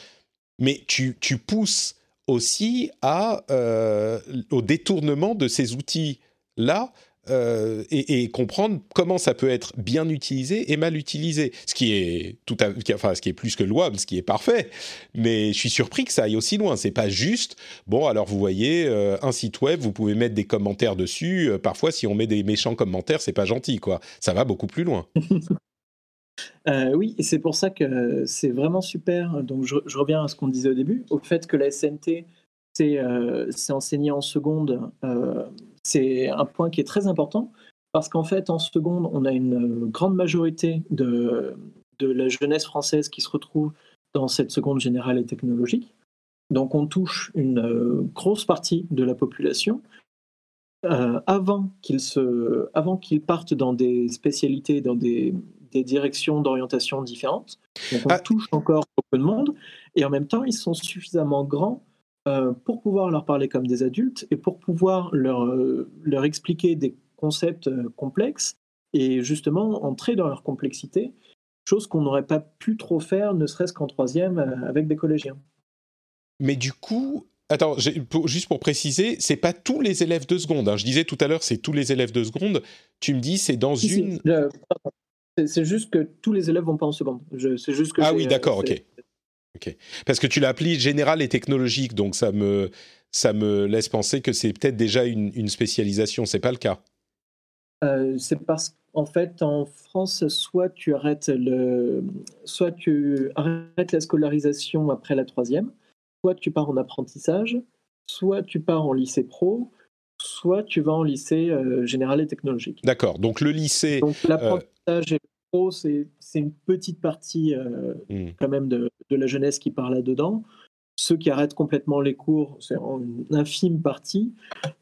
mais tu, tu pousses aussi euh, au détournement de ces outils-là euh, et, comprendre comment ça peut être bien utilisé et mal utilisé. Ce qui est tout à, enfin, ce qui est plus que louable, ce qui est parfait. Mais je suis surpris que ça aille aussi loin. C'est pas juste. Bon, alors vous voyez euh, un site web, vous pouvez mettre des commentaires dessus. parfois, si on met des méchants commentaires, c'est pas gentil, quoi. Ça va beaucoup plus loin. <laughs> Euh, oui, et c'est pour ça que c'est vraiment super. Donc, je, reviens à ce qu'on disait au début, au fait que la SNT, c'est euh, enseigné en seconde. Euh, c'est un point qui est très important parce qu'en fait, en seconde, on a une grande majorité de, la jeunesse française qui se retrouve dans cette seconde générale et technologique. Donc, on touche une grosse partie de la population. avant qu'ils partent dans des spécialités, dans des, des directions d'orientation différentes. Donc on ah. touche encore beaucoup de monde. Et en même temps, ils sont suffisamment grands euh, pour pouvoir leur parler comme des adultes et pour pouvoir leur, euh, leur expliquer des concepts euh, complexes et justement entrer dans leur complexité, chose qu'on n'aurait pas pu trop faire, ne serait-ce qu'en troisième avec des collégiens. Mais du coup, Attends, juste pour préciser, c'est pas tous les élèves de seconde. Hein. Je disais tout à l'heure, c'est tous les élèves de seconde. Tu me dis, c'est dans une. C'est juste que tous les élèves vont pas en seconde. C'est juste que ah oui, d'accord, ok. ok. Parce que tu l'as appelé général et technologique, donc ça me, ça me laisse penser que c'est peut-être déjà une, une spécialisation. C'est pas le cas C'est parce qu'en fait, en France, soit tu arrêtes, le, soit tu arrêtes la scolarisation après la troisième, soit tu pars en apprentissage, soit tu pars en lycée pro, soit tu vas en lycée général et technologique. D'accord. Donc le lycée. Donc l'apprentissage et le pro, c'est une petite partie mmh. quand même de, de, la jeunesse qui part là-dedans. Ceux qui arrêtent complètement les cours, c'est une infime partie,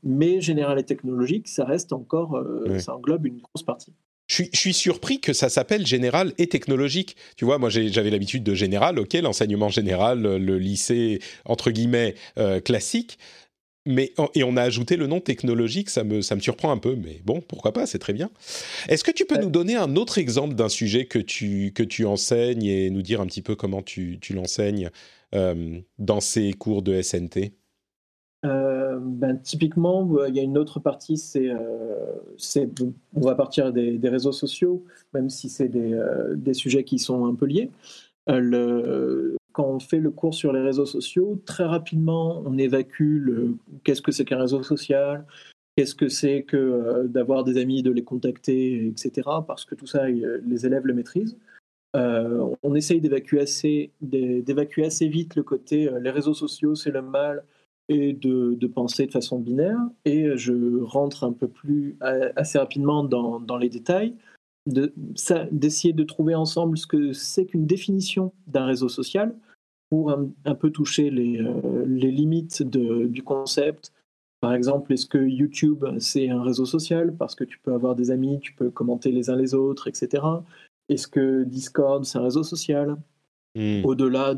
mais général et technologique, ça reste encore, euh, ça englobe une grosse partie. Je suis, surpris que ça s'appelle général et technologique. Tu vois, moi j'avais l'habitude de général, ok, l'enseignement général, le lycée entre guillemets euh, classique, mais et on a ajouté le nom technologique, ça me ça me surprend un peu, mais bon, pourquoi pas, c'est très bien. Est-ce que tu peux nous donner un autre exemple d'un sujet que tu que tu enseignes et nous dire un petit peu comment tu, tu l'enseignes euh, dans ces cours de SNT euh, ben, typiquement, euh, il y a une autre partie, c'est, on va partir des, des, réseaux sociaux, même si c'est des, des, sujets qui sont un peu liés. Le, quand on fait le cours sur les réseaux sociaux, très rapidement, on évacue le, qu'est-ce que c'est qu'un réseau social, qu'est-ce que c'est que euh, d'avoir des amis, de les contacter, etc. Parce que tout ça, les élèves le maîtrisent. Euh, on essaye d'évacuer assez, vite le côté euh, les réseaux sociaux, c'est le mal, et de, penser de façon binaire. Et je rentre un peu plus assez rapidement dans les détails d'essayer de, trouver ensemble ce que c'est qu'une définition d'un réseau social pour un, peu toucher les, euh, les limites de, du concept. Par exemple, est-ce que YouTube, c'est un réseau social parce que tu peux avoir des amis, tu peux commenter les uns les autres, etc. Est-ce que Discord, c'est un réseau social? Hmm. Au-delà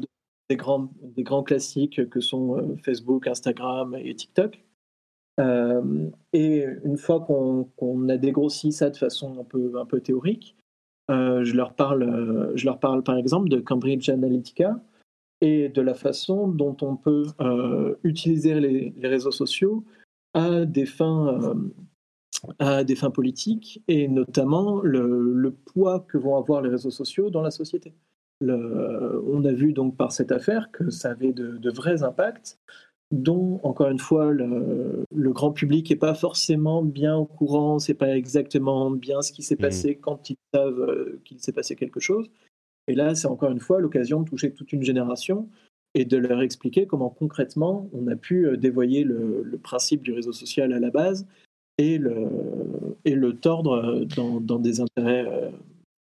des, grands, des grands classiques que sont euh, Facebook, Instagram et TikTok. Euh, et une fois qu'on a dégrossi ça de façon un peu, théorique, euh, je, leur parle, euh, je leur parle par exemple de Cambridge Analytica et de la façon dont on peut utiliser les, réseaux sociaux à des fins, politiques et notamment le, poids que vont avoir les réseaux sociaux dans la société. On a vu donc par cette affaire que ça avait de vrais impacts dont, encore une fois, le, grand public n'est pas forcément bien au courant, c'est pas exactement bien ce qui s'est mmh. passé quand ils savent euh, qu'il s'est passé quelque chose. Et là, c'est encore une fois l'occasion de toucher toute une génération et de leur expliquer comment concrètement on a pu euh, dévoyer le, principe du réseau social à la base et le, et le tordre dans, dans des intérêts, euh,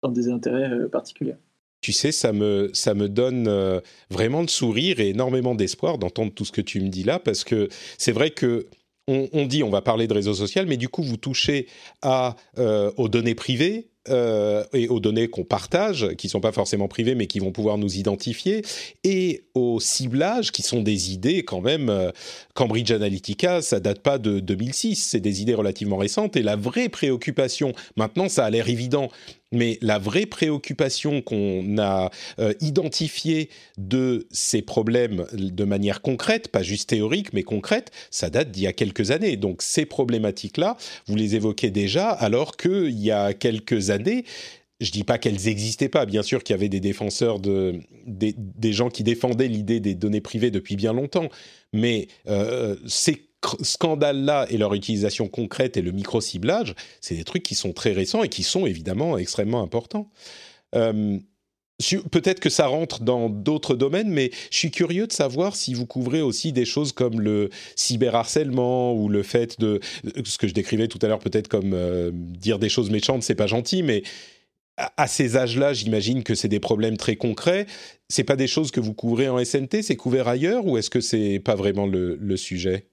dans des intérêts particuliers tu sais, ça me, ça me donne euh, vraiment de sourire et énormément d'espoir d'entendre tout ce que tu me dis là, parce que c'est vrai que on, dit on va parler de réseau social, mais du coup vous touchez à, euh, aux données privées, euh, et aux données qu'on partage, qui sont pas forcément privées, mais qui vont pouvoir nous identifier, et au ciblage, qui sont des idées quand même. Cambridge Analytica, ça date pas de 2006, c'est des idées relativement récentes. Et la vraie préoccupation, maintenant, ça a l'air évident, mais la vraie préoccupation qu'on a euh, identifiée de ces problèmes de manière concrète, pas juste théorique, mais concrète, ça date d'il y a quelques années. Donc ces problématiques-là, vous les évoquez déjà, alors qu'il y a quelques années, je dis pas qu'elles n'existaient pas, bien sûr qu'il y avait des défenseurs, de, des, gens qui défendaient l'idée des données privées depuis bien longtemps, mais euh, ces scandales-là et leur utilisation concrète et le micro-ciblage, c'est des trucs qui sont très récents et qui sont évidemment extrêmement importants. Euh, Peut-être que ça rentre dans d'autres domaines, mais je suis curieux de savoir si vous couvrez aussi des choses comme le cyberharcèlement ou le fait de ce que je décrivais tout à l'heure, peut-être comme euh, dire des choses méchantes, c'est pas gentil, mais à, ces âges-là, j'imagine que c'est des problèmes très concrets. C'est pas des choses que vous couvrez en SNT, c'est couvert ailleurs ou est-ce que c'est pas vraiment le sujet?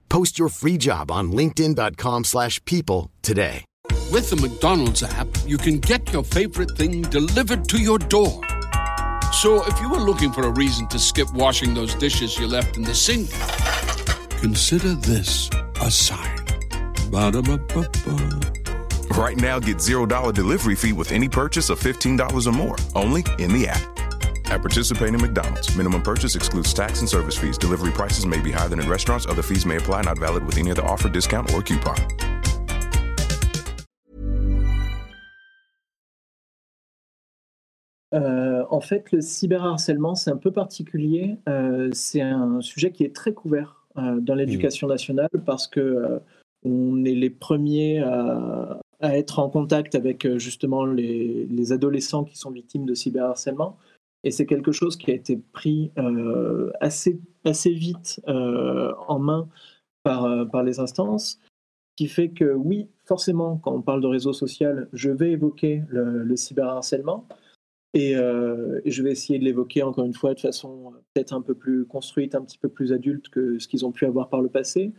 Post your free job on linkedin.com/people today. With the McDonald's app, you can get your favorite thing delivered to your door. So if you were looking for a reason to skip washing those dishes you left in the sink, consider this a sign. Ba-da-ba-ba-ba. Right now, get $0 delivery fee with any purchase of $15 or more, only in the app. At participating McDonald's, minimum purchase excludes tax and service fees. Delivery prices may be higher than in restaurants. Other fees may apply, not valid with any other offer, discount, or coupon. Euh, en fait, le cyberharcèlement, c'est un peu particulier. Euh, c'est un sujet qui est très couvert euh, dans l'éducation nationale parce que euh, on est les premiers à, à, être en contact avec euh, justement les, les, adolescents qui sont victimes de cyberharcèlement. Et c'est quelque chose qui a été pris euh, assez, assez vite en main par, par les instances, qui fait que oui, forcément, quand on parle de réseau social, je vais évoquer le, le cyberharcèlement. Et, euh, et, je vais essayer de l'évoquer encore une fois de façon peut-être un peu plus construite, un petit peu plus adulte que ce qu'ils ont pu avoir par le passé.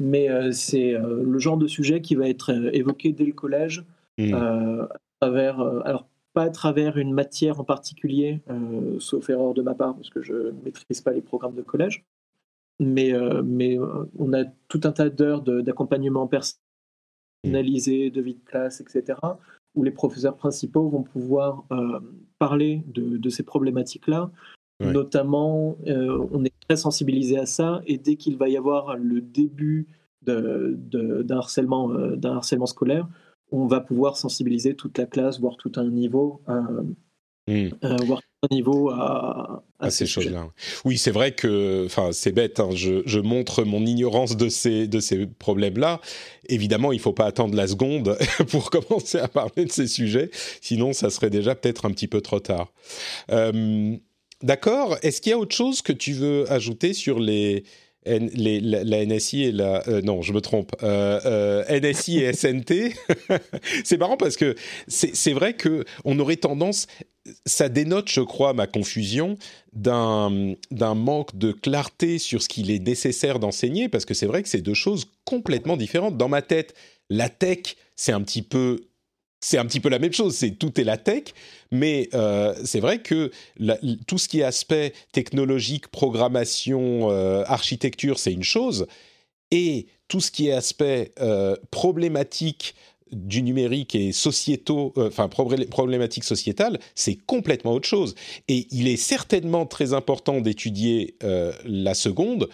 Mais euh, c'est euh, le genre de sujet qui va être euh, évoqué dès le collège, mmh. à travers, alors pas à travers une matière en particulier, sauf erreur de ma part parce que je ne maîtrise pas les programmes de collège, mais, mais on a tout un tas d'heures d'accompagnement personnalisé, de vie de classe, etc où les professeurs principaux vont pouvoir euh, parler de, de, ces problématiques-là. Ouais. Notamment, euh, on est très sensibilisé à ça, et dès qu'il va y avoir le début d'un harcèlement, euh, harcèlement scolaire, on va pouvoir sensibiliser toute la classe, voire tout un niveau, mmh. voire un niveau à, à, à ces, ces choses-là. Oui, c'est vrai que, enfin, c'est bête. Hein, je, je, montre mon ignorance de ces de ces problèmes-là. Évidemment, il faut pas attendre la seconde <laughs> pour commencer à parler de ces sujets, sinon ça serait déjà peut-être un petit peu trop tard. Euh, D'accord. Est-ce qu'il y a autre chose que tu veux ajouter sur les la, NSI et la... Euh, non, je me trompe. Euh, euh, NSI et SNT. <laughs> c'est marrant parce que c'est vrai que on aurait tendance... Ça dénote, je crois, ma confusion d'un manque de clarté sur ce qu'il est nécessaire d'enseigner, parce que c'est vrai que c'est deux choses complètement différentes. Dans ma tête, la tech, c'est un petit peu c'est un petit peu la même chose, c'est tout est la tech, mais euh, c'est vrai que tout ce qui est aspect technologique, programmation, euh, architecture, c'est une chose, et tout ce qui est aspect euh, problématique du numérique et sociétaux, enfin problématique sociétale, c'est complètement autre chose. Et il est certainement très important d'étudier la seconde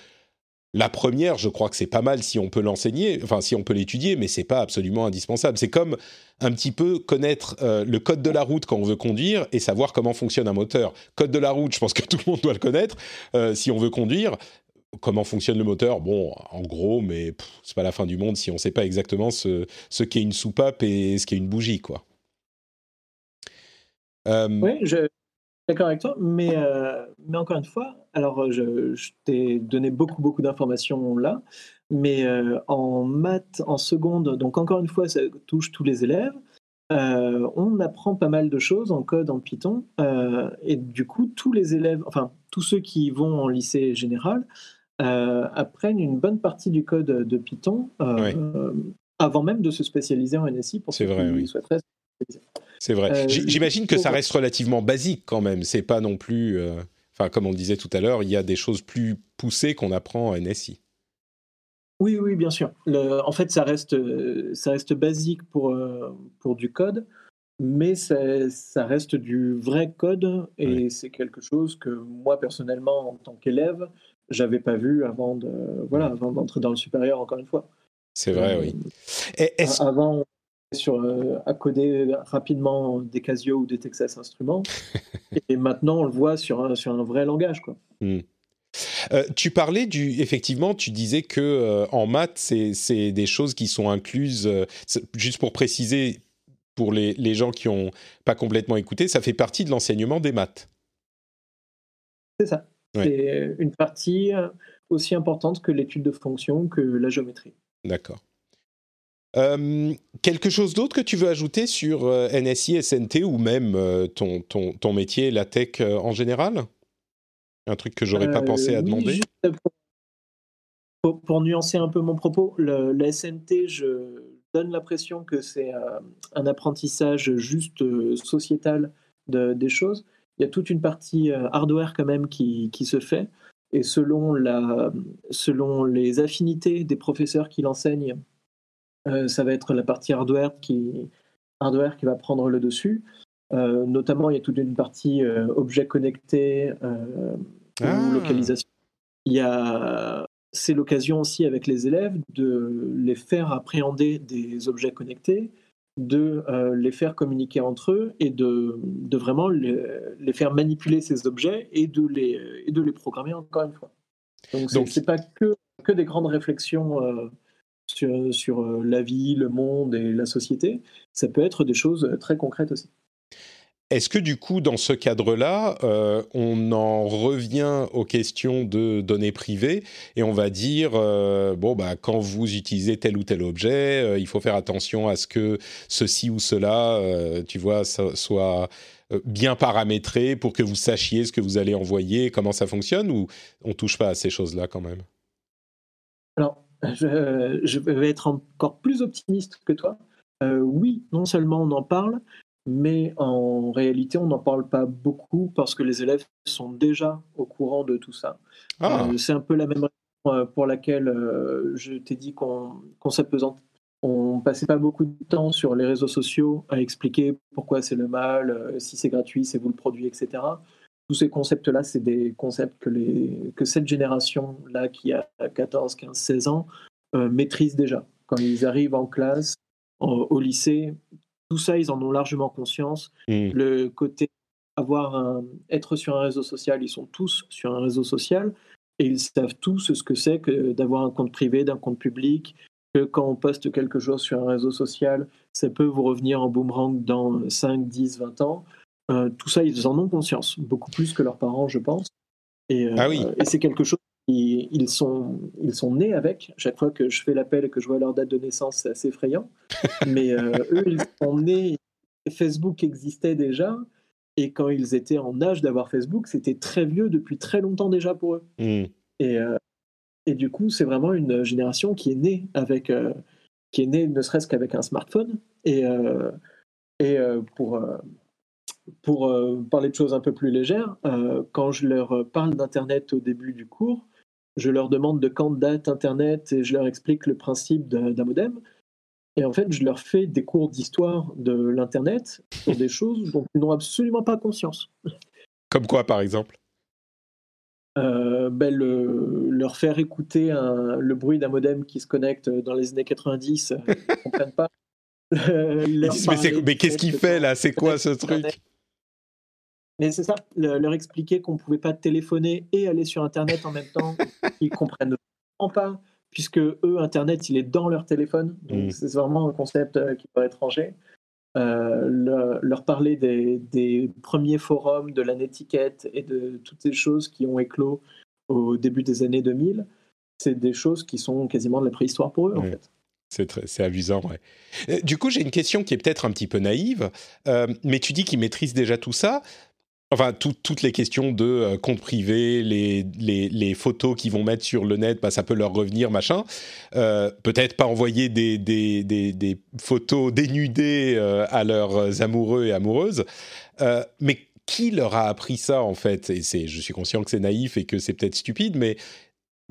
la première, je crois que c'est pas mal si on peut l'enseigner, enfin si on peut l'étudier, mais c'est pas absolument indispensable. C'est comme un petit peu connaître euh, le code de la route quand on veut conduire et savoir comment fonctionne un moteur. Code de la route, je pense que <laughs> tout le monde doit le connaître euh, si on veut conduire. Comment fonctionne le moteur? Bon, en gros, mais c'est pas la fin du monde si on sait pas exactement ce, ce qu'est une soupape et ce qu'est une bougie, quoi. Euh... Oui, je, d'accord avec toi, mais, euh, mais encore une fois, alors je, je t'ai donné beaucoup, beaucoup d'informations là, mais euh, en maths, en seconde, donc encore une fois, ça touche tous les élèves. Euh, on apprend pas mal de choses en code, en Python, euh, et du coup, tous les élèves, enfin, tous ceux qui vont en lycée général, euh, apprennent une bonne partie du code de Python oui. avant même de se spécialiser en NSI pour ceux vrai, qui oui. souhaiteraient c'est vrai. Euh, J'imagine que ça reste relativement basique quand même. C'est pas non plus. Enfin, euh, comme on disait tout à l'heure, il y a des choses plus poussées qu'on apprend en NSI. Oui, oui, bien sûr. Le, en fait, ça reste, ça reste basique pour, pour du code, mais ça, ça reste du vrai code et c'est quelque chose que moi, personnellement, en tant qu'élève, j'avais pas vu avant de voilà avant d'entrer dans le supérieur encore une fois. C'est vrai, euh, oui. Et avant, sur, euh, à coder rapidement des Casio ou des Texas Instruments. <laughs> et maintenant, on le voit sur un, sur un vrai langage. Quoi. Mm. Euh, tu parlais du, effectivement, tu disais que euh, en maths, c'est des choses qui sont incluses. Euh, juste pour préciser, pour les, les gens qui n'ont pas complètement écouté, ça fait partie de l'enseignement des maths. C'est ça. Ouais. C'est une partie aussi importante que l'étude de fonctions, que la géométrie. D'accord. Euh, quelque chose d'autre que tu veux ajouter sur euh, NSI, SNT ou même euh, ton, ton, ton, métier, la tech en général? Un truc que j'aurais pas pensé à demander pour, pour, nuancer un peu mon propos, le, le SNT, je donne l'impression que c'est un apprentissage juste sociétal de, des choses. Il y a toute une partie hardware quand même qui, qui se fait. Et selon, la, selon les affinités des professeurs qui l'enseignent, ça va être la partie hardware qui, hardware qui va prendre le dessus. notamment, il y a toute une partie objets connectés ah. localisation. Il y a c'est l'occasion aussi avec les élèves de les faire appréhender des objets connectés, de euh, les faire communiquer entre eux et de, de vraiment les, faire manipuler ces objets et de les, et de les programmer encore une fois. Donc, ce n'est pas que, que des grandes réflexions euh, sur, sur euh, la vie, le monde et la société, ça peut être des choses très concrètes aussi. Est-ce que du coup, dans ce cadre-là, euh, on en revient aux questions de données privées et on va dire, euh, bon, bah, quand vous utilisez tel ou tel objet, euh, il faut faire attention à ce que ceci ou cela, tu vois, soit bien paramétré pour que vous sachiez ce que vous allez envoyer, comment ça fonctionne, ou on touche pas à ces choses-là quand même? Alors, je, je, vais être encore plus optimiste que toi. oui, non seulement on en parle, mais en réalité, on n'en parle pas beaucoup parce que les élèves sont déjà au courant de tout ça. Ah. Euh, c'est un peu la même raison euh, pour laquelle euh, je t'ai dit qu'on qu s'apesantait. On passait pas beaucoup de temps sur les réseaux sociaux à expliquer pourquoi c'est le mal, si c'est gratuit, c'est vous le produit, etc. Tous ces concepts-là, c'est des concepts que, les, que cette génération-là, qui a 14, 15, 16 ans, maîtrise déjà. Quand ils arrivent en classe, au lycée, tout ça, ils en ont largement conscience. Mmh. Le côté avoir un, être sur un réseau social, ils sont tous sur un réseau social et ils savent tous ce que c'est que d'avoir un compte privé, d'un compte public, que quand on poste quelque chose sur un réseau social, ça peut vous revenir en boomerang dans 5, 10, 20 ans. Euh, tout ça, ils en ont conscience, beaucoup plus que leurs parents, je pense. Et, euh, ah oui. et c'est quelque chose ils, sont, ils sont nés avec. Chaque fois que je fais l'appel et que je vois leur date de naissance, c'est assez effrayant. <laughs> Mais euh, eux, ils sont nés. Facebook existait déjà. Et quand ils étaient en âge d'avoir Facebook, c'était très vieux depuis très longtemps déjà pour eux. Hmm. Et, euh, et du coup, c'est vraiment une génération qui est née avec, euh, qui est née ne serait-ce qu'avec un smartphone. Et, et pour, pour parler de choses un peu plus légères, quand je leur parle d'Internet au début du cours, je leur demande de quand date Internet et je leur explique le principe d'un modem. Et en fait, je leur fais des cours d'histoire de l'Internet sur des choses dont ils n'ont absolument pas conscience. Comme quoi, par exemple? Euh, ben Leur faire écouter le bruit d'un modem qui se connecte dans les années 90, ils ne comprennent pas. <laughs> mais qu'est-ce qu'il fait là? C'est quoi ce truc? Mais c'est ça, leur expliquer qu'on ne pouvait pas téléphoner et aller sur Internet en même temps, <laughs> ils comprennent pas, puisque eux, Internet, il est dans leur téléphone. Donc mm. c'est vraiment un concept euh, qui peut étranger. Euh, leur parler des, premiers forums, de la netiquette et de toutes ces choses qui ont éclos au début des années 2000, c'est des choses qui sont quasiment de la préhistoire pour eux, en fait. C'est amusant, ouais. Euh, du coup, j'ai une question qui est peut-être un petit peu naïve, mais tu dis qu'ils maîtrisent déjà tout ça enfin toutes les questions de euh, compte privé, les, photos qu'ils vont mettre sur le net, bah, ça peut leur revenir, machin. Euh, peut-être pas envoyer des, photos dénudées euh, à leurs amoureux et amoureuses. mais qui leur a appris ça en fait? Et je suis conscient que c'est naïf et que c'est peut-être stupide, mais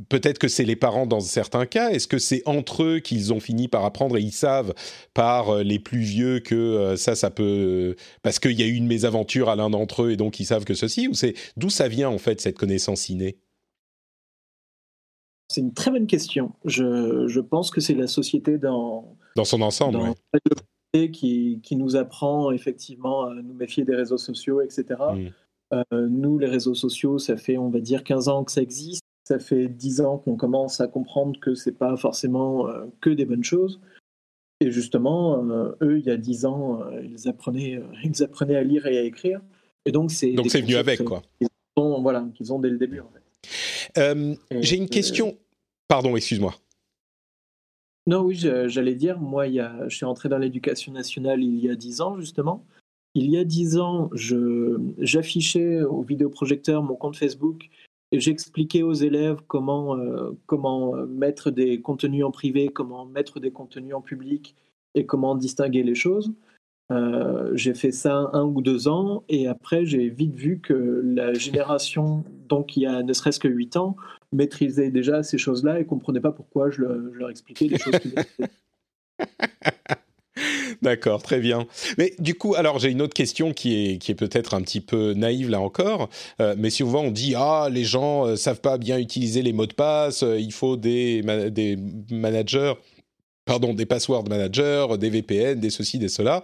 Peut-être que c'est les parents dans certains cas. Est-ce que c'est entre eux qu'ils ont fini par apprendre et ils savent par euh, les plus vieux que euh, ça, ça peut parce qu'il y a eu une mésaventure à l'un d'entre eux et donc ils savent que ceci ou c'est d'où ça vient en fait cette connaissance innée? C'est une très bonne question. Je, pense que c'est la société dans dans son ensemble, qui, qui, nous apprend effectivement à nous méfier des réseaux sociaux, etc. Mmh. Euh, nous, les réseaux sociaux, ça fait, on va dire, 15 ans que ça existe ça fait dix ans qu'on commence à comprendre que c'est pas forcément euh, que des bonnes choses. Et justement, euh, eux, il y a dix ans, euh, ils, apprenaient, ils apprenaient à lire et à écrire. Et donc, c'est donc c'est venu avec quoi. Qu'ils ont, voilà, qu'ils ont dès le début. En fait. J'ai une question. Pardon, excuse-moi. Non, oui, j'allais dire, moi, il y a, je suis entré dans l'éducation nationale il y a dix ans, justement. Il y a dix ans, j'affichais au vidéoprojecteur mon compte Facebook J'expliquais aux élèves comment, euh, comment euh, mettre des contenus en privé, comment mettre des contenus en public et comment distinguer les choses. Euh, j'ai fait ça un ou deux ans et après j'ai vite vu que la génération, donc il y a ne serait-ce que huit ans, maîtrisait déjà ces choses-là et comprenait pas pourquoi je, leur expliquais des choses <laughs> D'accord, très bien. Mais du coup, alors j'ai une autre question qui est, qui est peut-être un petit peu naïve là encore, euh, mais souvent on dit ah les gens euh, savent pas bien utiliser les mots de passe, euh, il faut des, des managers, pardon, des password managers, des VPN, des ceci, des cela.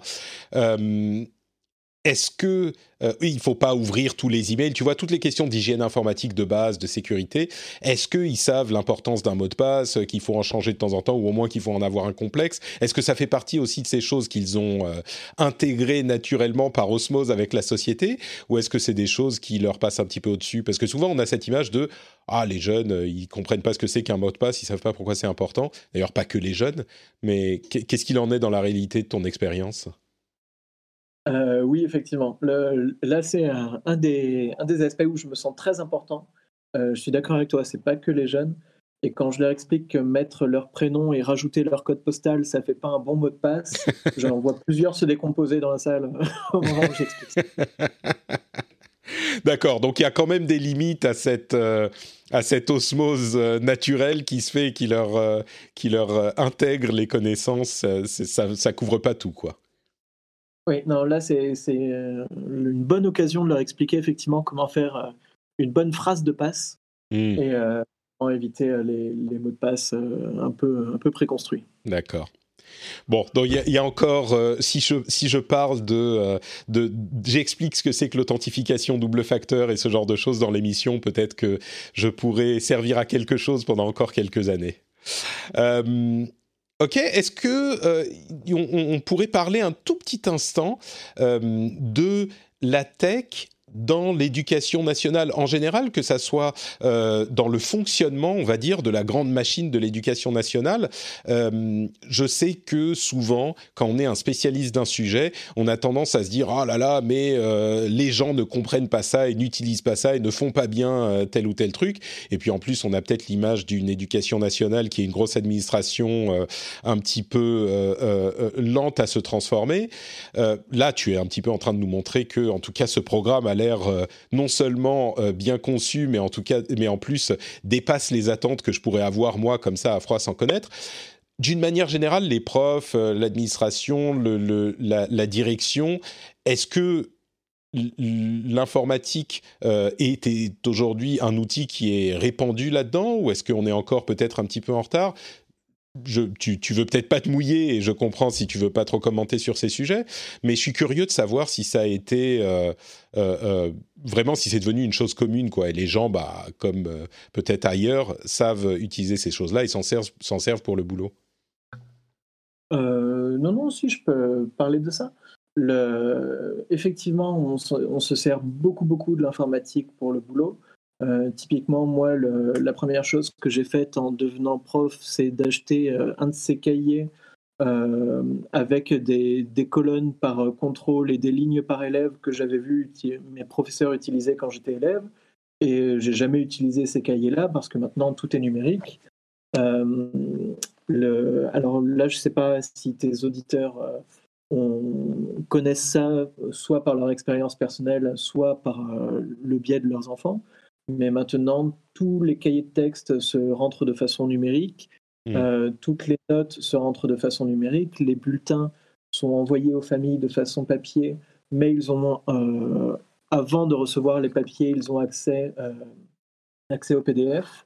Est-ce que euh, il ne faut pas ouvrir tous les emails? Tu vois toutes les questions d'hygiène informatique de base, de sécurité. Est-ce qu'ils savent l'importance d'un mot de passe, euh, qu'il faut en changer de temps en temps, ou au moins qu'il faut en avoir un complexe? Est-ce que ça fait partie aussi de ces choses qu'ils ont euh, intégrées naturellement par osmose avec la société, ou est-ce que c'est des choses qui leur passent un petit peu au-dessus? Parce que souvent on a cette image de ah les jeunes ils comprennent pas ce que c'est qu'un mot de passe, ils savent pas pourquoi c'est important. D'ailleurs pas que les jeunes, mais qu'est-ce qu'il en est dans la réalité de ton expérience? Euh, oui, effectivement. là, c'est un, des, un des aspects où je me sens très important. Euh, je suis d'accord avec toi, c'est pas que les jeunes. Et quand je leur explique que mettre leur prénom et rajouter leur code postal, ça fait pas un bon mot de passe, <laughs> j'en vois plusieurs se décomposer dans la salle <laughs> au moment où j'explique <laughs> D'accord, donc il y a quand même des limites à cette, euh, à cette osmose naturelle qui se fait, qui leur, qui leur intègre les connaissances. ça, ça couvre pas tout, quoi. Oui, non, là, c'est euh, une bonne occasion de leur expliquer effectivement comment faire euh, une bonne phrase de passe mmh. et euh, comment éviter les, mots de passe un, peu, un peu préconstruits. D'accord. Bon, donc il y, a encore, si, je, si je parle de, de j'explique ce que c'est que l'authentification double facteur et ce genre de choses dans l'émission, peut-être que je pourrais servir à quelque chose pendant encore quelques années. Ok, est-ce que euh, on, pourrait parler un tout petit instant euh, de la tech dans l'éducation nationale en général, que ça soit euh, dans le fonctionnement, on va dire, de la grande machine de l'éducation nationale. Euh, je sais que souvent, quand on est un spécialiste d'un sujet, on a tendance à se dire ah là là, mais euh, les gens ne comprennent pas ça et n'utilisent pas ça et ne font pas bien tel ou tel truc. Et puis en plus, on a peut-être l'image d'une éducation nationale qui est une grosse administration un petit peu lente à se transformer. là, tu es un petit peu en train de nous montrer que, en tout cas, ce programme a l'air euh, non seulement euh, bien conçu, mais en tout cas, mais en plus dépasse les attentes que je pourrais avoir moi comme ça à froid sans connaître. D'une manière générale, les profs, euh, l'administration, le, la, direction, est-ce que l'informatique est, aujourd'hui un outil qui est répandu là-dedans ou est-ce qu'on est encore peut-être un petit peu en retard? Tu, tu veux peut-être pas te mouiller et je comprends si tu veux pas trop commenter sur ces sujets, mais je suis curieux de savoir si ça a été euh, euh, euh, vraiment si c'est devenu une chose commune quoi. Les gens, bah, comme peut-être ailleurs, savent utiliser ces choses-là et s'en servent, pour le boulot. non, non, si je peux parler de ça. Effectivement, on on se, sert beaucoup, beaucoup de l'informatique pour le boulot. Euh, typiquement, moi, la première chose que j'ai faite en devenant prof, c'est d'acheter euh, un de ces cahiers euh, avec des, colonnes par contrôle et des lignes par élève que j'avais vu mes professeurs utiliser quand j'étais élève. Et j'ai jamais utilisé ces cahiers-là parce que maintenant tout est numérique. Alors là, je ne sais pas si tes auditeurs connaissent ça, soit par leur expérience personnelle, soit par le biais de leurs enfants mais maintenant, tous les cahiers de texte se rentrent de façon numérique, mmh. euh, toutes les notes se rentrent de façon numérique, les bulletins sont envoyés aux familles de façon papier, mais ils ont, euh, avant de recevoir les papiers, ils ont accès, euh, accès au PDF.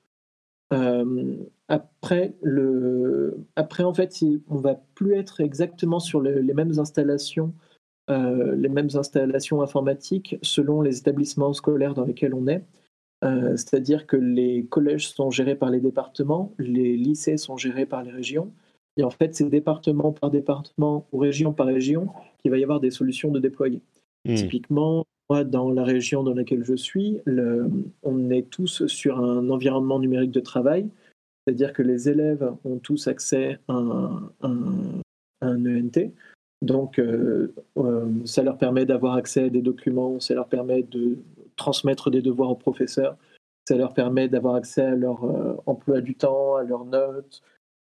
après, le, après, en fait, on va plus être exactement sur les mêmes installations, les mêmes installations informatiques selon les établissements scolaires dans lesquels on est. Euh, c'est-à-dire que les collèges sont gérés par les départements, les lycées sont gérés par les régions. Et en fait, c'est département par département ou région par région qu'il va y avoir des solutions de déployer. Hmm. Typiquement, moi, dans la région dans laquelle je suis, on est tous sur un environnement numérique de travail, c'est-à-dire que les élèves ont tous accès à un, ENT. Donc, euh, euh, ça leur permet d'avoir accès à des documents, ça leur permet de transmettre des devoirs aux professeurs. Ça leur permet d'avoir accès à leur euh, emploi du temps, à leurs notes,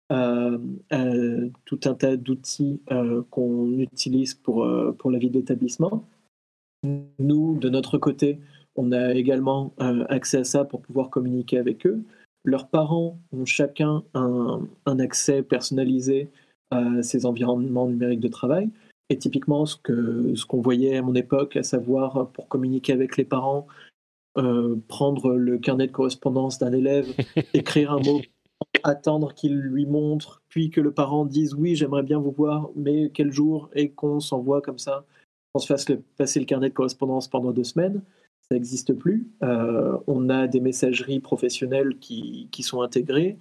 à, tout un tas d'outils euh, qu'on utilise pour, euh, la vie d'établissement. Nous, de notre côté, on a également accès à ça pour pouvoir communiquer avec eux. Leurs parents ont chacun un, un accès personnalisé à ces environnements numériques de travail. Et typiquement, ce qu'on ce qu'on voyait à mon époque, à savoir pour communiquer avec les parents, euh, prendre le carnet de correspondance d'un élève, <laughs> écrire un mot, attendre qu'il lui montre, puis que le parent dise oui, j'aimerais bien vous voir, mais quel jour, et qu'on s'envoie comme ça, qu'on se fasse passer le carnet de correspondance pendant deux semaines? Ça n'existe plus. Euh, on a des messageries professionnelles qui, qui sont intégrées.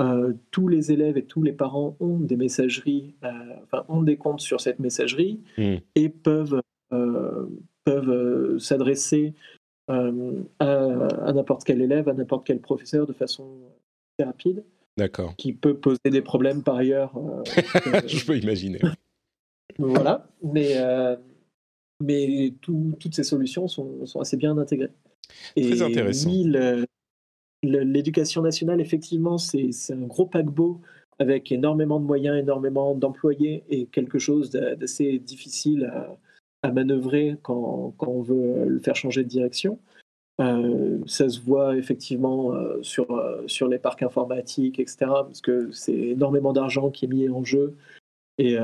Euh, tous les élèves et tous les parents ont des messageries, euh, enfin, ont des comptes sur cette messagerie Hmm. et peuvent, peuvent s'adresser à, à n'importe quel élève, à n'importe quel professeur de façon très rapide, D'accord. qui peut poser des problèmes par ailleurs. <laughs> Je peux imaginer. voilà, mais, euh, mais tout- toutes ces solutions sont, sont assez bien intégrées. Très intéressant. oui, le- le- l'éducation nationale, effectivement, c'est un gros paquebot avec énormément de moyens, énormément d'employés et quelque chose d'a- d'assez difficile à, manœuvrer quand, on veut le faire changer de direction. Euh, ça se voit effectivement euh, sur, euh, sur les parcs informatiques, etc., parce que c'est énormément d'argent qui est mis en jeu et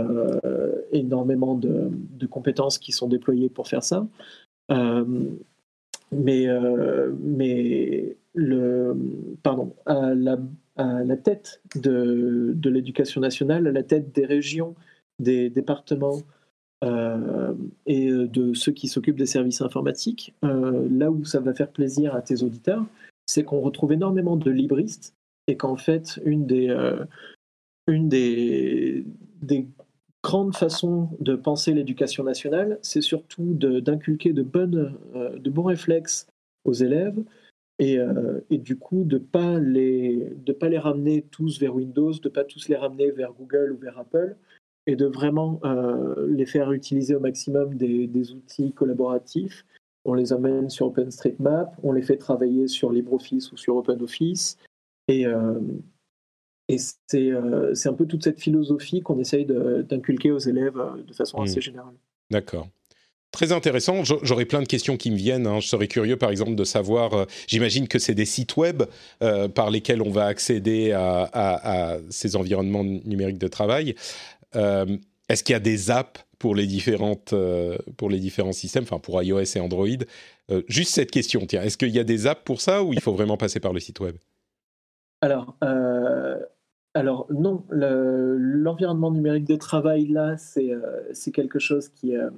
énormément de compétences qui sont déployées pour faire ça. Euh, mais, euh, mais le, pardon, à la, à la tête de, de l'éducation nationale, à la tête des régions, des départements euh, et de ceux qui s'occupent des services informatiques, euh, là où ça va faire plaisir à tes auditeurs, c'est qu'on retrouve énormément de libristes et qu'en fait, une des, euh, une des grandes façons de penser l'éducation nationale, c'est surtout d'inculquer euh, de bons réflexes aux élèves et, euh, du coup de ne pas, les- ramener tous vers Windows, de ne pas tous les ramener vers Google ou vers Apple, et de vraiment euh, les faire utiliser au maximum des, des outils collaboratifs. On les amène sur OpenStreetMap, on les fait travailler sur LibreOffice ou sur OpenOffice. Et, et c'est euh, un peu toute cette philosophie qu'on essaye d'inculquer aux élèves euh, de façon Mm. assez générale. D'accord. Très intéressant. J'a- J'aurais plein de questions qui me viennent. hein. Je serais curieux, par exemple, de savoir. euh, J'imagine que c'est des sites web euh, par lesquels on va accéder à, à- à ces environnements numériques de travail. Est-ce qu'il y a des apps pour les différentes pour les différents systèmes, enfin pour iOS et Android? Juste cette question. Tiens, est-ce qu'il y a des apps pour ça ou il faut vraiment passer par le site web? Alors, alors non, le- l'environnement numérique de travail, là, c'est euh, quelque chose qui, euh,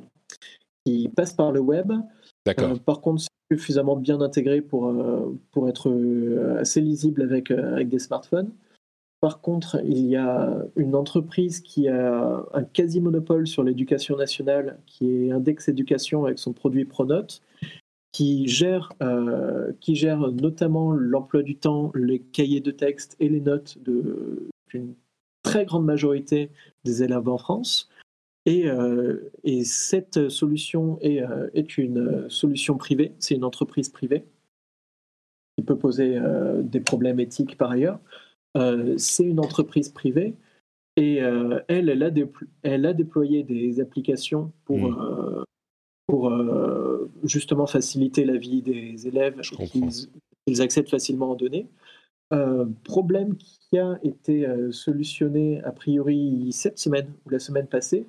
qui passe par le web. D'accord. Euh, par contre, c'est suffisamment bien intégré pour, pour être assez lisible avec, avec des smartphones. Par contre, il y a une entreprise qui a un quasi-monopole sur l'éducation nationale, qui est Index Éducation avec son produit Pronote, qui gère, euh, qui gère notamment l'emploi du temps, les cahiers de texte et les notes d'une très grande majorité des élèves en France. Et, euh, et cette solution est, euh, est une solution privée, c'est une entreprise privée qui peut poser des problèmes éthiques par ailleurs. C'est une entreprise privée et elle, elle a, elle a déployé des applications pour, Mm. Pour euh, justement faciliter la vie des élèves et qu'ils qu'ils accèdent facilement aux données. Euh, problème qui a été euh, solutionné a priori cette semaine ou la semaine passée,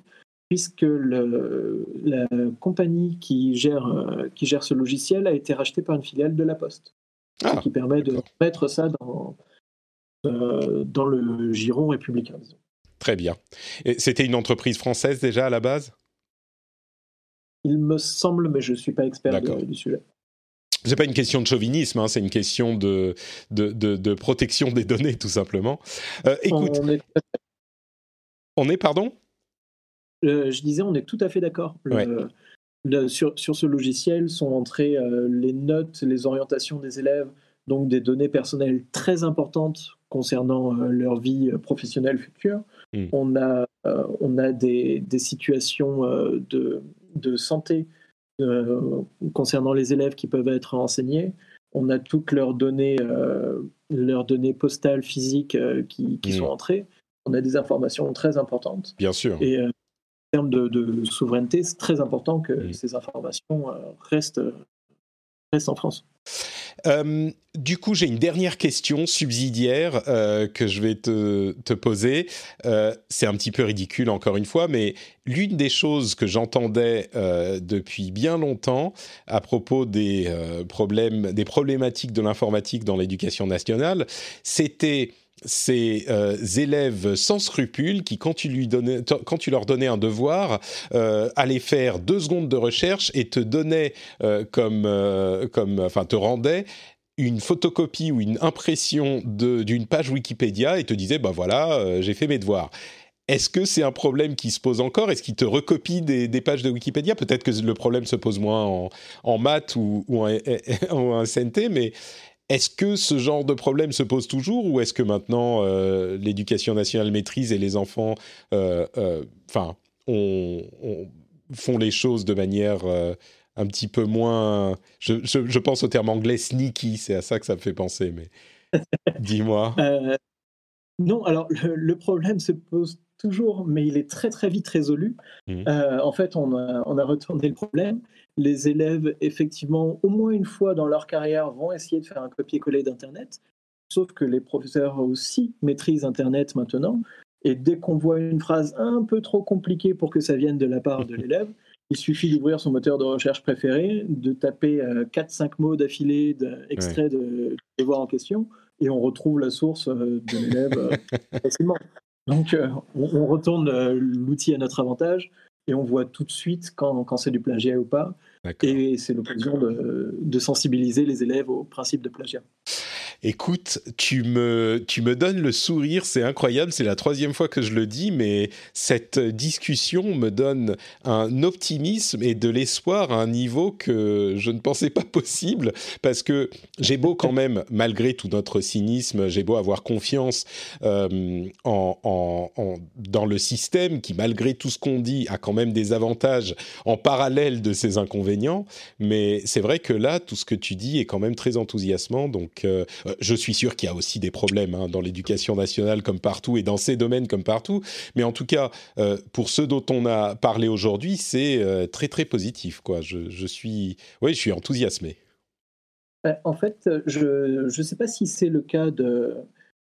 puisque le, la compagnie qui gère, euh, qui gère ce logiciel a été rachetée par une filiale de La Poste, Ah, ce qui permet de mettre ça dans, euh, dans le giron républicain. disons. Très bien. Et C'était une entreprise française déjà à la base? Il me semble, mais je ne suis pas expert de- du sujet. C'est pas une question de chauvinisme, hein, c'est une question de, de, de- de protection des données, tout simplement. Euh, écoute, On est- on est, pardon? Euh, je disais, on est tout à fait d'accord. Ouais. sur, sur ce logiciel sont entrées euh, les notes, les orientations des élèves, donc des données personnelles très importantes concernant euh, leur vie professionnelle future. Mm. On a, euh, on a des, des situations euh, de, de santé euh, concernant les élèves qui peuvent être renseignés. On a toutes leurs données, euh, leurs données postales, physiques euh, qui, qui sont entrées. On a des informations très importantes. Bien sûr. Et en termes de, de souveraineté, c'est très important que Mm. ces informations restent, restent en France. Euh, du coup, j'ai une dernière question subsidiaire euh, que je vais te, poser. Euh, c'est un petit peu ridicule, encore une fois, mais l'une des choses que j'entendais depuis bien longtemps à propos des problèmes, des problématiques de l'informatique dans l'éducation nationale, c'était ces euh, élèves sans scrupules qui, quand tu, lui donnais, quand tu leur donnais un devoir, euh, allaient faire deux secondes de recherche et te donnaient euh, comme, comme, enfin, te rendaient une photocopie ou une impression d'une page Wikipédia et te disaient, bah voilà, j'ai fait mes devoirs. Est-ce que c'est un problème qui se pose encore? Est-ce qu'ils te recopient des, pages de Wikipédia? Peut-être que le problème se pose moins en, en maths ou, ou en, en SNT, mais est-ce que ce genre de problème se pose toujours ou est-ce que maintenant euh, l'éducation nationale maîtrise et les enfants euh, euh, enfin, font les choses de manière un petit peu moins... Je, pense au terme anglais sneaky, c'est à ça que ça me fait penser, mais <laughs> dis-moi. non, alors le, problème se pose toujours, mais il est très très vite résolu. Mmh. en fait, on on a retourné le problème les élèves, effectivement, au moins une fois dans leur carrière, vont essayer de faire un copier-coller d'Internet. Sauf que les professeurs aussi maîtrisent Internet maintenant. Et dès qu'on voit une phrase un peu trop compliquée pour que ça vienne de la part de l'élève, il suffit d'ouvrir son moteur de recherche préféré, de taper 4-5 euh, mots d'affilée d'extrait de devoir en question, et on retrouve la source euh, de l'élève euh, <laughs> facilement. Donc, on, retourne l'outil à notre avantage et on voit tout de suite quand, quand c'est du plagiat ou pas. Et c'est l'occasion de, sensibiliser les élèves au principe de plagiat. Écoute, tu me, tu me donnes le sourire, c'est incroyable, c'est la troisième fois que je le dis, mais cette discussion me donne un optimisme et de l'espoir à un niveau que je ne pensais pas possible, parce que j'ai beau quand même, malgré tout notre cynisme, j'ai beau avoir confiance euh, en, en, dans le système qui, malgré tout ce qu'on dit, a quand même des avantages en parallèle de ses inconvénients, mais c'est vrai que là, tout ce que tu dis est quand même très enthousiasmant, donc... Euh, euh, je suis sûr qu'il y a aussi des problèmes hein, dans l'éducation nationale comme partout et dans ces domaines comme partout. Mais en tout cas, euh, pour ceux dont on a parlé aujourd'hui, c'est euh, très très positif. Quoi. Je, suis, oui, je suis enthousiasmé. En fait, je ne sais pas si c'est le cas de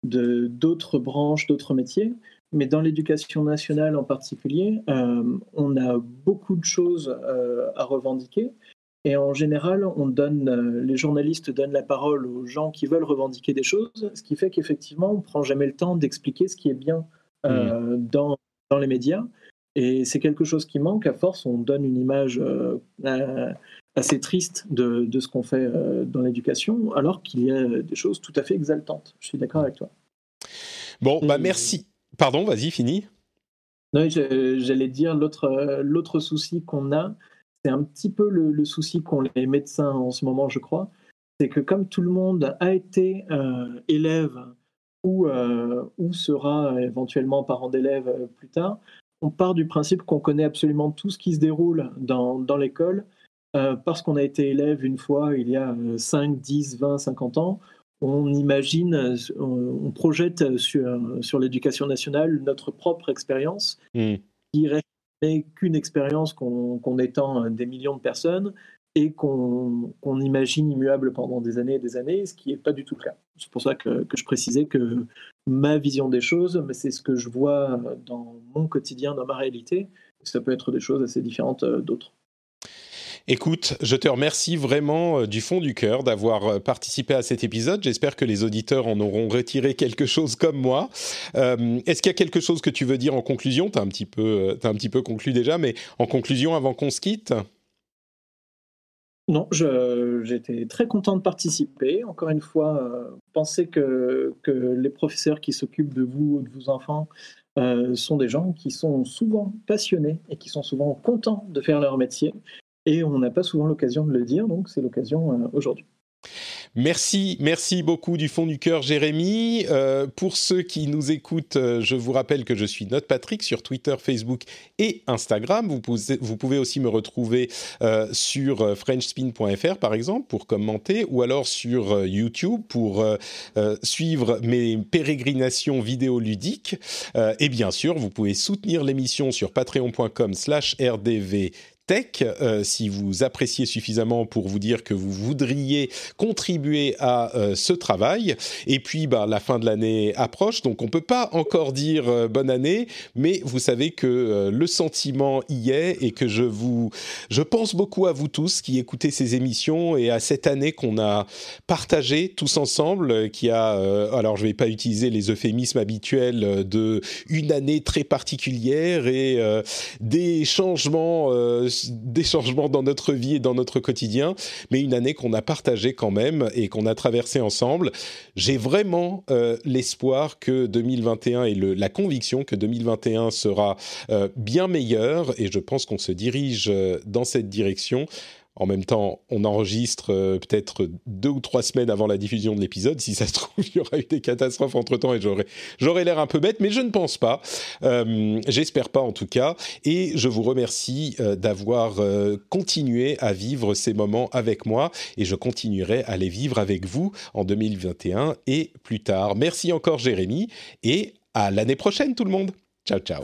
d'autres branches, d'autres métiers, mais dans l'éducation nationale en particulier, on a beaucoup de choses à revendiquer. Et en général, on donne, euh, les journalistes donnent la parole aux gens qui veulent revendiquer des choses, ce qui fait qu'effectivement, on ne prend jamais le temps d'expliquer ce qui est bien euh, mmh. dans, dans, les médias. Et c'est quelque chose qui manque. À force, on donne une image euh, assez triste de, de ce qu'on fait dans l'éducation, alors qu'il y a des choses tout à fait exaltantes. Je suis d'accord avec toi. Bon, bah merci. Pardon, vas-y, fini. Non, j'allais dire l'autre souci qu'on a, c'est un petit peu le, souci qu'ont les médecins en ce moment, je crois. C'est que comme tout le monde a été euh, élève ou, euh, ou sera éventuellement parent d'élève euh, plus tard, on part du principe qu'on connaît absolument tout ce qui se déroule dans, dans l'école parce qu'on a été élève une fois il y a 5, 10, 20, 50 ans. On imagine, on, projette sur, sur l'éducation nationale notre propre expérience mmh. qui reste qu'une expérience qu'on étend des millions de personnes et qu'on imagine immuable pendant des années et des années, ce qui n'est pas du tout le cas. C'est pour ça que, je précisais que ma vision des choses, c'est ce que je vois dans mon quotidien, dans ma réalité. Ça peut être des choses assez différentes euh, d'autres. Écoute, je te remercie vraiment euh, du fond du cœur d'avoir euh, participé à cet épisode. J'espère que les auditeurs en auront retiré quelque chose comme moi. Euh, est-ce qu'il y a quelque chose que tu veux dire en conclusion? Tu as, un petit peu, un petit peu conclu déjà, mais en conclusion avant qu'on se quitte? Non, j'étais très content de participer. Encore une fois, pensez que, les professeurs qui s'occupent de vous ou de vos enfants sont des gens qui sont souvent passionnés et qui sont souvent contents de faire leur métier. Et on n'a pas souvent l'occasion de le dire, donc c'est l'occasion euh, aujourd'hui. Merci, merci beaucoup du fond du cœur, Jérémy. Euh, pour ceux qui nous écoutent, euh, je vous rappelle que je suis Note Patrick sur Twitter, Facebook et Instagram. Vous pouvez, aussi me retrouver sur FrenchSpin.fr par exemple pour commenter, ou alors sur YouTube pour suivre mes pérégrinations vidéoludiques. et bien sûr, vous pouvez soutenir l'émission sur patreon.com/rdv tech. Euh, si vous appréciez suffisamment pour vous dire que vous voudriez contribuer à euh, ce travail. Et puis, bah, la fin de l'année approche, donc on peut pas encore dire euh, bonne année, mais vous savez que le sentiment y est et que je vous, je pense beaucoup à vous tous qui écoutez ces émissions et à cette année qu'on a partagée tous ensemble, qui a, alors je vais pas utiliser les euphémismes habituels de une année très particulière et des changements des changements dans notre vie et dans notre quotidien, mais une année qu'on a partagée quand même et qu'on a traversée ensemble. J'ai vraiment euh, l'espoir que 2021 et la conviction que 2021 sera euh, bien meilleur et je pense qu'on se dirige euh, dans cette direction. En même temps, on enregistre euh, peut-être deux ou trois semaines avant la diffusion de l'épisode. Si ça se trouve, <laughs> il y aura eu des catastrophes entre-temps et j'aurais l'air un peu bête, mais je ne pense pas. Euh, J'espère pas en tout cas. Et je vous remercie euh, d'avoir continué à vivre ces moments avec moi et je continuerai à les vivre avec vous en 2021 et plus tard. Merci encore Jérémy et à l'année prochaine tout le monde. Ciao ciao.